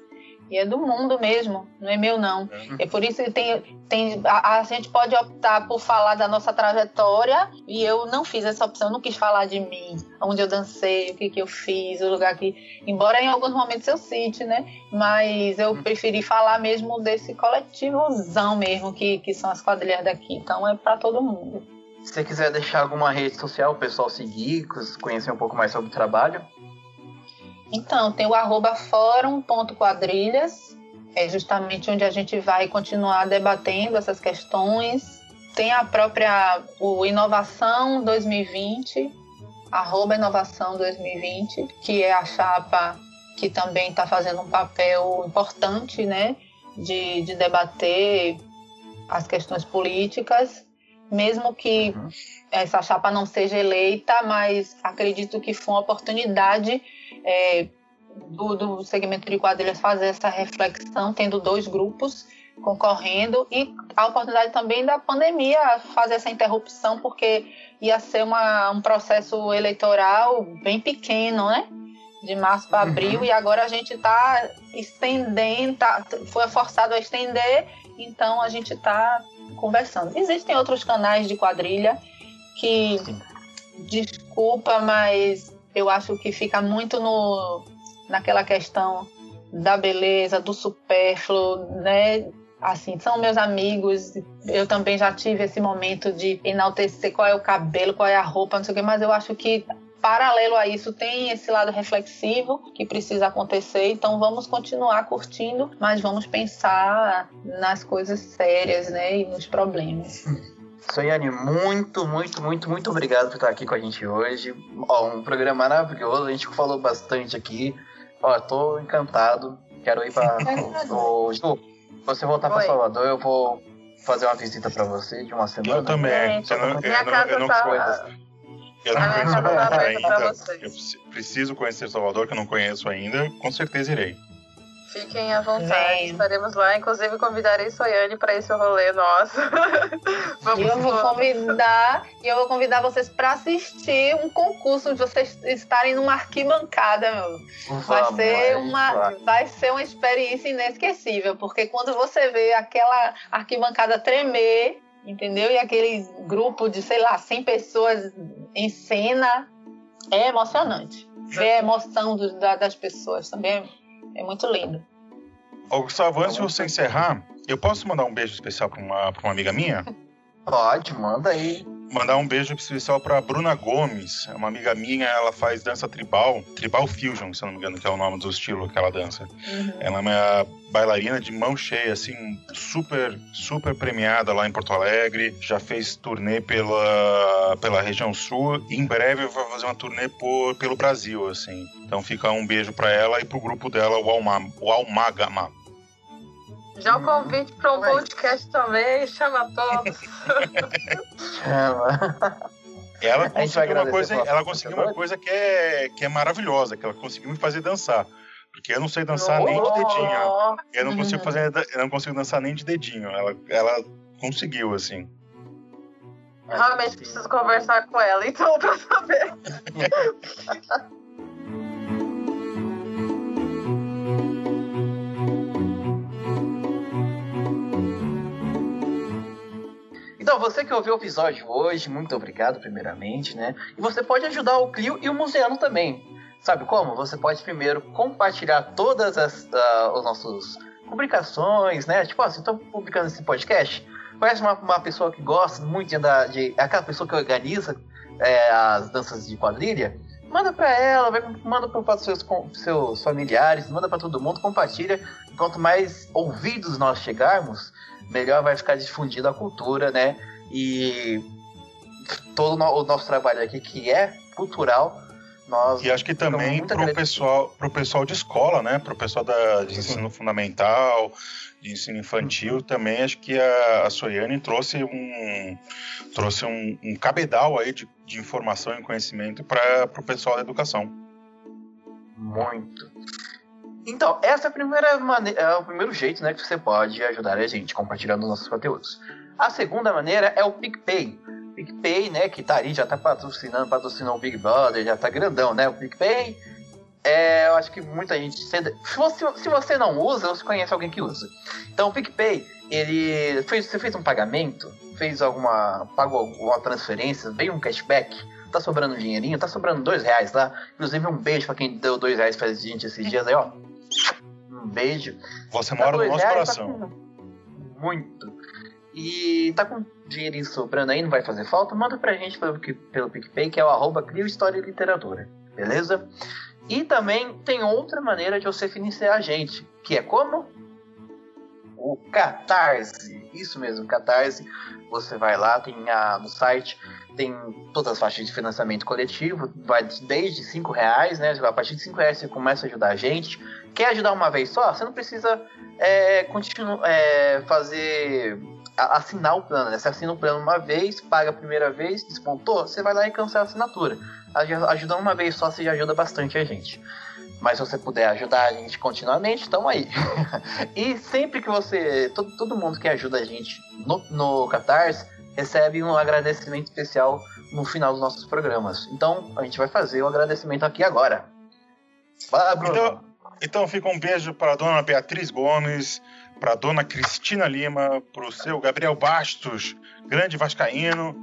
E é do mundo mesmo, não é meu não. Uhum. É por isso que tem, tem a, a gente pode optar por falar da nossa trajetória e eu não fiz essa opção, eu não quis falar de mim, onde eu dancei, o que, que eu fiz, o lugar que. Embora em alguns momentos eu cite, né? Mas eu preferi falar mesmo desse coletivozão mesmo, que, que são as quadrilhas daqui. Então é para todo mundo. Se você quiser deixar alguma rede social, o pessoal seguir, conhecer um pouco mais sobre o trabalho. Então, tem o arroba fórum.quadrilhas, é justamente onde a gente vai continuar debatendo essas questões. Tem a própria o Inovação 2020, arroba Inovação 2020, que é a chapa que também está fazendo um papel importante, né, de, de debater as questões políticas, mesmo que Uhum. essa chapa não seja eleita, mas acredito que foi uma oportunidade é, do, do segmento de quadrilhas fazer essa reflexão, tendo dois grupos concorrendo e a oportunidade também da pandemia fazer essa interrupção, porque ia ser uma, um processo eleitoral bem pequeno, né? De março para abril, e agora a gente está estendendo, tá, foi forçado a estender, então a gente está conversando. Existem outros canais de quadrilha que, Sim. desculpa, mas eu acho que fica muito no, naquela questão da beleza, do supérfluo, né? Assim, são meus amigos, eu também já tive esse momento de enaltecer qual é o cabelo, qual é a roupa, não sei o quê, mas eu acho que paralelo a isso tem esse lado reflexivo que precisa acontecer, então vamos continuar curtindo, mas vamos pensar nas coisas sérias, né, e nos problemas. Soiane, muito, muito, muito, muito obrigado por estar aqui com a gente hoje. Ó, um programa maravilhoso, a gente falou bastante aqui. Ó, tô encantado. Quero ir pra. Ô, Ju, se você voltar pra Oi. Salvador, eu vou fazer uma visita pra você de uma semana. Eu também. Gente, Eu não, eu não, casa eu não, tá- eu não conheço Salvador ainda. Eu preci- preciso conhecer Salvador, que eu não conheço ainda. Com certeza irei. Fiquem à vontade, Venha. estaremos lá. Inclusive, convidarei Soiane para esse rolê nosso. Vamos eu vou convidar, e eu vou convidar vocês para assistir um concurso de vocês estarem numa arquibancada, meu. Vai Vamos, ser é, uma, vai. vai ser uma experiência inesquecível, porque quando você vê aquela arquibancada tremer, entendeu? E aquele grupo de, sei lá, 100 pessoas em cena, é emocionante. Ver a emoção do- da- das pessoas também é, muito lindo. Ô, Gustavo, antes de você encerrar, eu posso mandar um beijo especial pra uma, pra uma amiga minha? Pode, manda aí. Mandar um beijo especial pra Bruna Gomes, é uma amiga minha, ela faz dança tribal, tribal fusion, se eu não me engano, que é o nome do estilo que ela dança. Ela é uma bailarina de mão cheia, assim, super, super premiada lá em Porto Alegre. Já fez turnê pela, pela região sul. E em breve vai fazer uma turnê por, pelo Brasil, assim. Então fica um beijo pra ela e pro grupo dela, o, Alma, o Almagama. Já o convite para um podcast também, chama todos. Chama. Ela conseguiu uma coisa, ela conseguiu uma coisa que é, que é maravilhosa, que ela conseguiu me fazer dançar. Porque eu não sei dançar nem de dedinho. Eu não consigo fazer. Eu não consigo dançar nem de dedinho. Ela, ela conseguiu, assim. Realmente preciso conversar com ela, então, pra saber. Então, você que ouviu o episódio hoje, muito obrigado, primeiramente, né? E você pode ajudar o Clio e o Museano também. Sabe como? Você pode primeiro compartilhar todas as uh, as nossas publicações, né? Tipo, assim, estou publicando esse podcast. Conhece uma, uma pessoa que gosta muito de andar, de, aquela pessoa que organiza é, as danças de quadrilha? Manda para ela, vai, manda para os seus, seus familiares, manda para todo mundo, compartilha. Quanto mais ouvidos nós chegarmos, melhor vai ficar difundida a cultura, né? E todo o nosso trabalho aqui, que é cultural, nós e acho que também para o pessoal, pro pessoal de escola, né? Para o pessoal da, de ensino fundamental, de ensino infantil, uhum. também acho que a, a Soiane trouxe um trouxe um, um cabedal aí de, de informação e conhecimento para o pessoal da educação. Muito. Então, essa é a primeira maneira, é o primeiro jeito, né, que você pode ajudar a gente compartilhando nossos conteúdos. A segunda maneira é o PicPay. PicPay, né, que tá aí, já tá patrocinando, patrocinando o Big Brother, já tá grandão, né? O PicPay, é, eu acho que muita gente. Se você, se você não usa, você conhece alguém que usa. Então, o PicPay, ele fez, você fez um pagamento, fez alguma. pagou alguma transferência, veio um cashback, tá sobrando um dinheirinho, tá sobrando dois reais lá. Inclusive, um beijo pra quem deu dois reais pra gente esses dias aí, ó. Um beijo. Você tá mora no nosso tá coração. Tá muito. E tá com dinheirinho sobrando aí, não vai fazer falta? Manda pra gente pelo, pelo PicPay, que é o arroba Crio História e Literatura. Beleza? E também tem outra maneira de você financiar a gente, que é como? O Catarse. Isso mesmo, Catarse. Você vai lá, tem a, no site, tem todas as faixas de financiamento coletivo, vai desde 5 reais, né? A partir de 5 reais você começa a ajudar a gente. Quer ajudar uma vez só? Você não precisa é, continu, é, fazer assinar o plano, né? Você assina o plano uma vez, paga a primeira vez, despontou, você vai lá e cancela a assinatura. Ajudando uma vez só, você já ajuda bastante a gente. Mas se você puder ajudar a gente continuamente, estamos aí. e sempre que você. Todo, todo mundo que ajuda a gente no, no Catarse recebe um agradecimento especial no final dos nossos programas. Então, a gente vai fazer o agradecimento aqui agora. Fala, Bruno. Então, então fica um beijo para a dona Beatriz Gomes, para a dona Cristina Lima, para o seu Gabriel Bastos, grande vascaíno,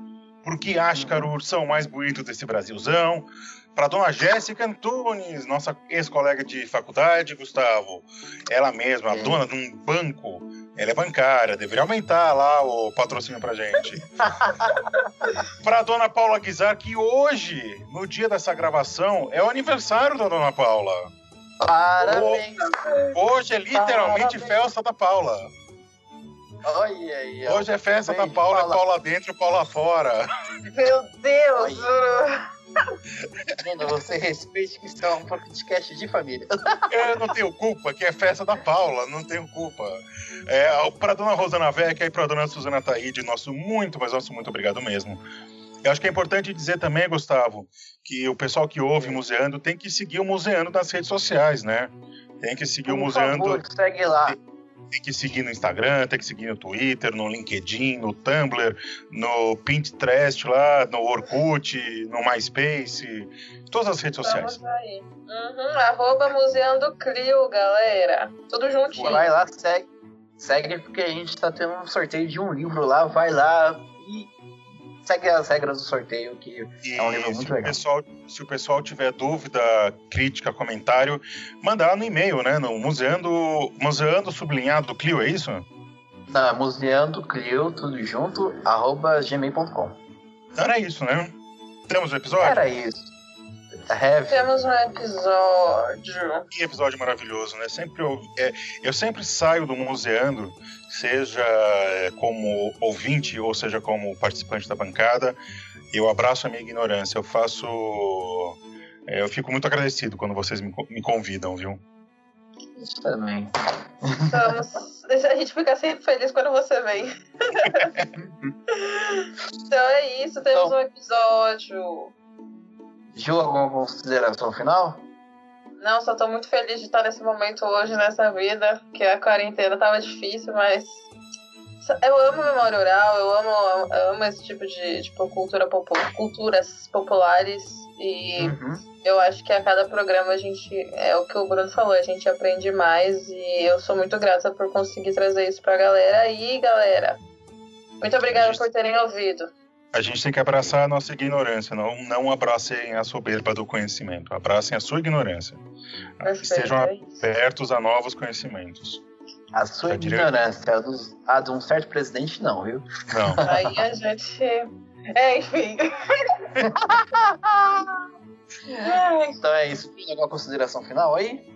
por que Ascar, o ursão mais bonito desse Brasilzão, para a dona Jéssica Antunes, nossa ex-colega de faculdade, Gustavo, ela mesma, a dona de um banco, ela é bancária, deveria aumentar lá o patrocínio pra gente. para a dona Paula Guizar, que hoje, no dia dessa gravação, é o aniversário da dona Paula. Parabéns. Hoje é literalmente Parabéns. festa da Paula. Olha aí. Hoje é festa da Paula, Paula, Paula dentro, Paula fora. Meu Deus! Mano, você respeite que isso é um podcast de família. Eu não tenho culpa, que é festa da Paula, não tenho culpa. É, pra dona Rosana Vecchia e pra dona Suzana Taíde, nosso muito, mas nosso muito obrigado mesmo. Eu acho que é importante dizer também, Gustavo, que o pessoal que ouve o Museando tem que seguir o Museando nas redes sociais, né? Tem que seguir Por o Museando. Favor, segue lá. Tem que seguir no Instagram, tem que seguir no Twitter, no LinkedIn, no Tumblr, no Pinterest lá, no Orkut, no MySpace, todas as redes sociais. Vamos aí. Uhum, arroba Museando Crio, galera. Tudo juntinho. Vai lá, segue. Segue porque a gente tá tendo um sorteio de um livro lá, vai lá e segue as regras do sorteio, que e é um livro muito legal. Pessoal, se o pessoal tiver dúvida, crítica, comentário, mandar no e-mail, né? No museando, museando sublinhado do Clio, é isso? Não, é museando Clio, tudo junto, arroba gmail.com. Era isso, né? Temos o episódio? Era isso. Have. Temos um episódio. Que episódio maravilhoso, né? Sempre eu, é, eu sempre saio do museando seja é, como ouvinte ou seja como participante da bancada. Eu abraço a minha ignorância. Eu faço. É, eu fico muito agradecido quando vocês me, me convidam, viu? Isso também. Estamos, a gente fica sempre feliz quando você vem. então é isso, temos então, um episódio. Ju, alguma consideração final? Não, só tô muito feliz de estar nesse momento hoje, nessa vida, que a quarentena tava difícil, mas eu amo memória oral, eu amo, eu amo esse tipo de tipo, cultura popular, culturas populares e uhum. eu acho que a cada programa a gente, é o que o Bruno falou, a gente aprende mais e eu sou muito grata por conseguir trazer isso pra galera. E galera, muito obrigada por terem ouvido. A gente tem que abraçar a nossa ignorância, não, não abracem a soberba do conhecimento, abracem a sua ignorância. Perfeito. Estejam abertos a novos conhecimentos. A sua ignorância, a, dos, a de um certo presidente, não, viu? Não. Aí a gente. É, enfim. então é isso. Tem alguma consideração final aí?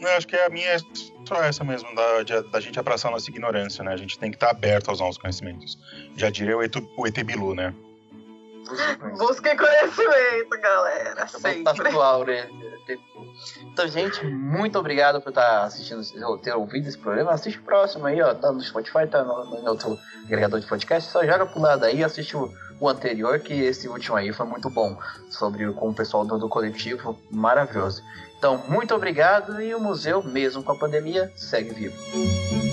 Não, acho que a minha é só essa mesmo, da, da gente abraçar a nossa ignorância, né? A gente tem que estar aberto aos novos conhecimentos. Já diria o, Etu, o ET Bilu, né? Busque conhecimento, galera. Sempre. Atual, né? Então, gente, muito obrigado por estar assistindo, ter ouvido esse programa. Assiste o próximo aí, ó. Tá no Spotify, tá no, no outro agregador de podcast. Só joga pro lado aí e assiste o, o, anterior, que esse último aí foi muito bom. Sobre com o pessoal do, do coletivo, maravilhoso. Então, muito obrigado e o museu, mesmo com a pandemia, segue vivo.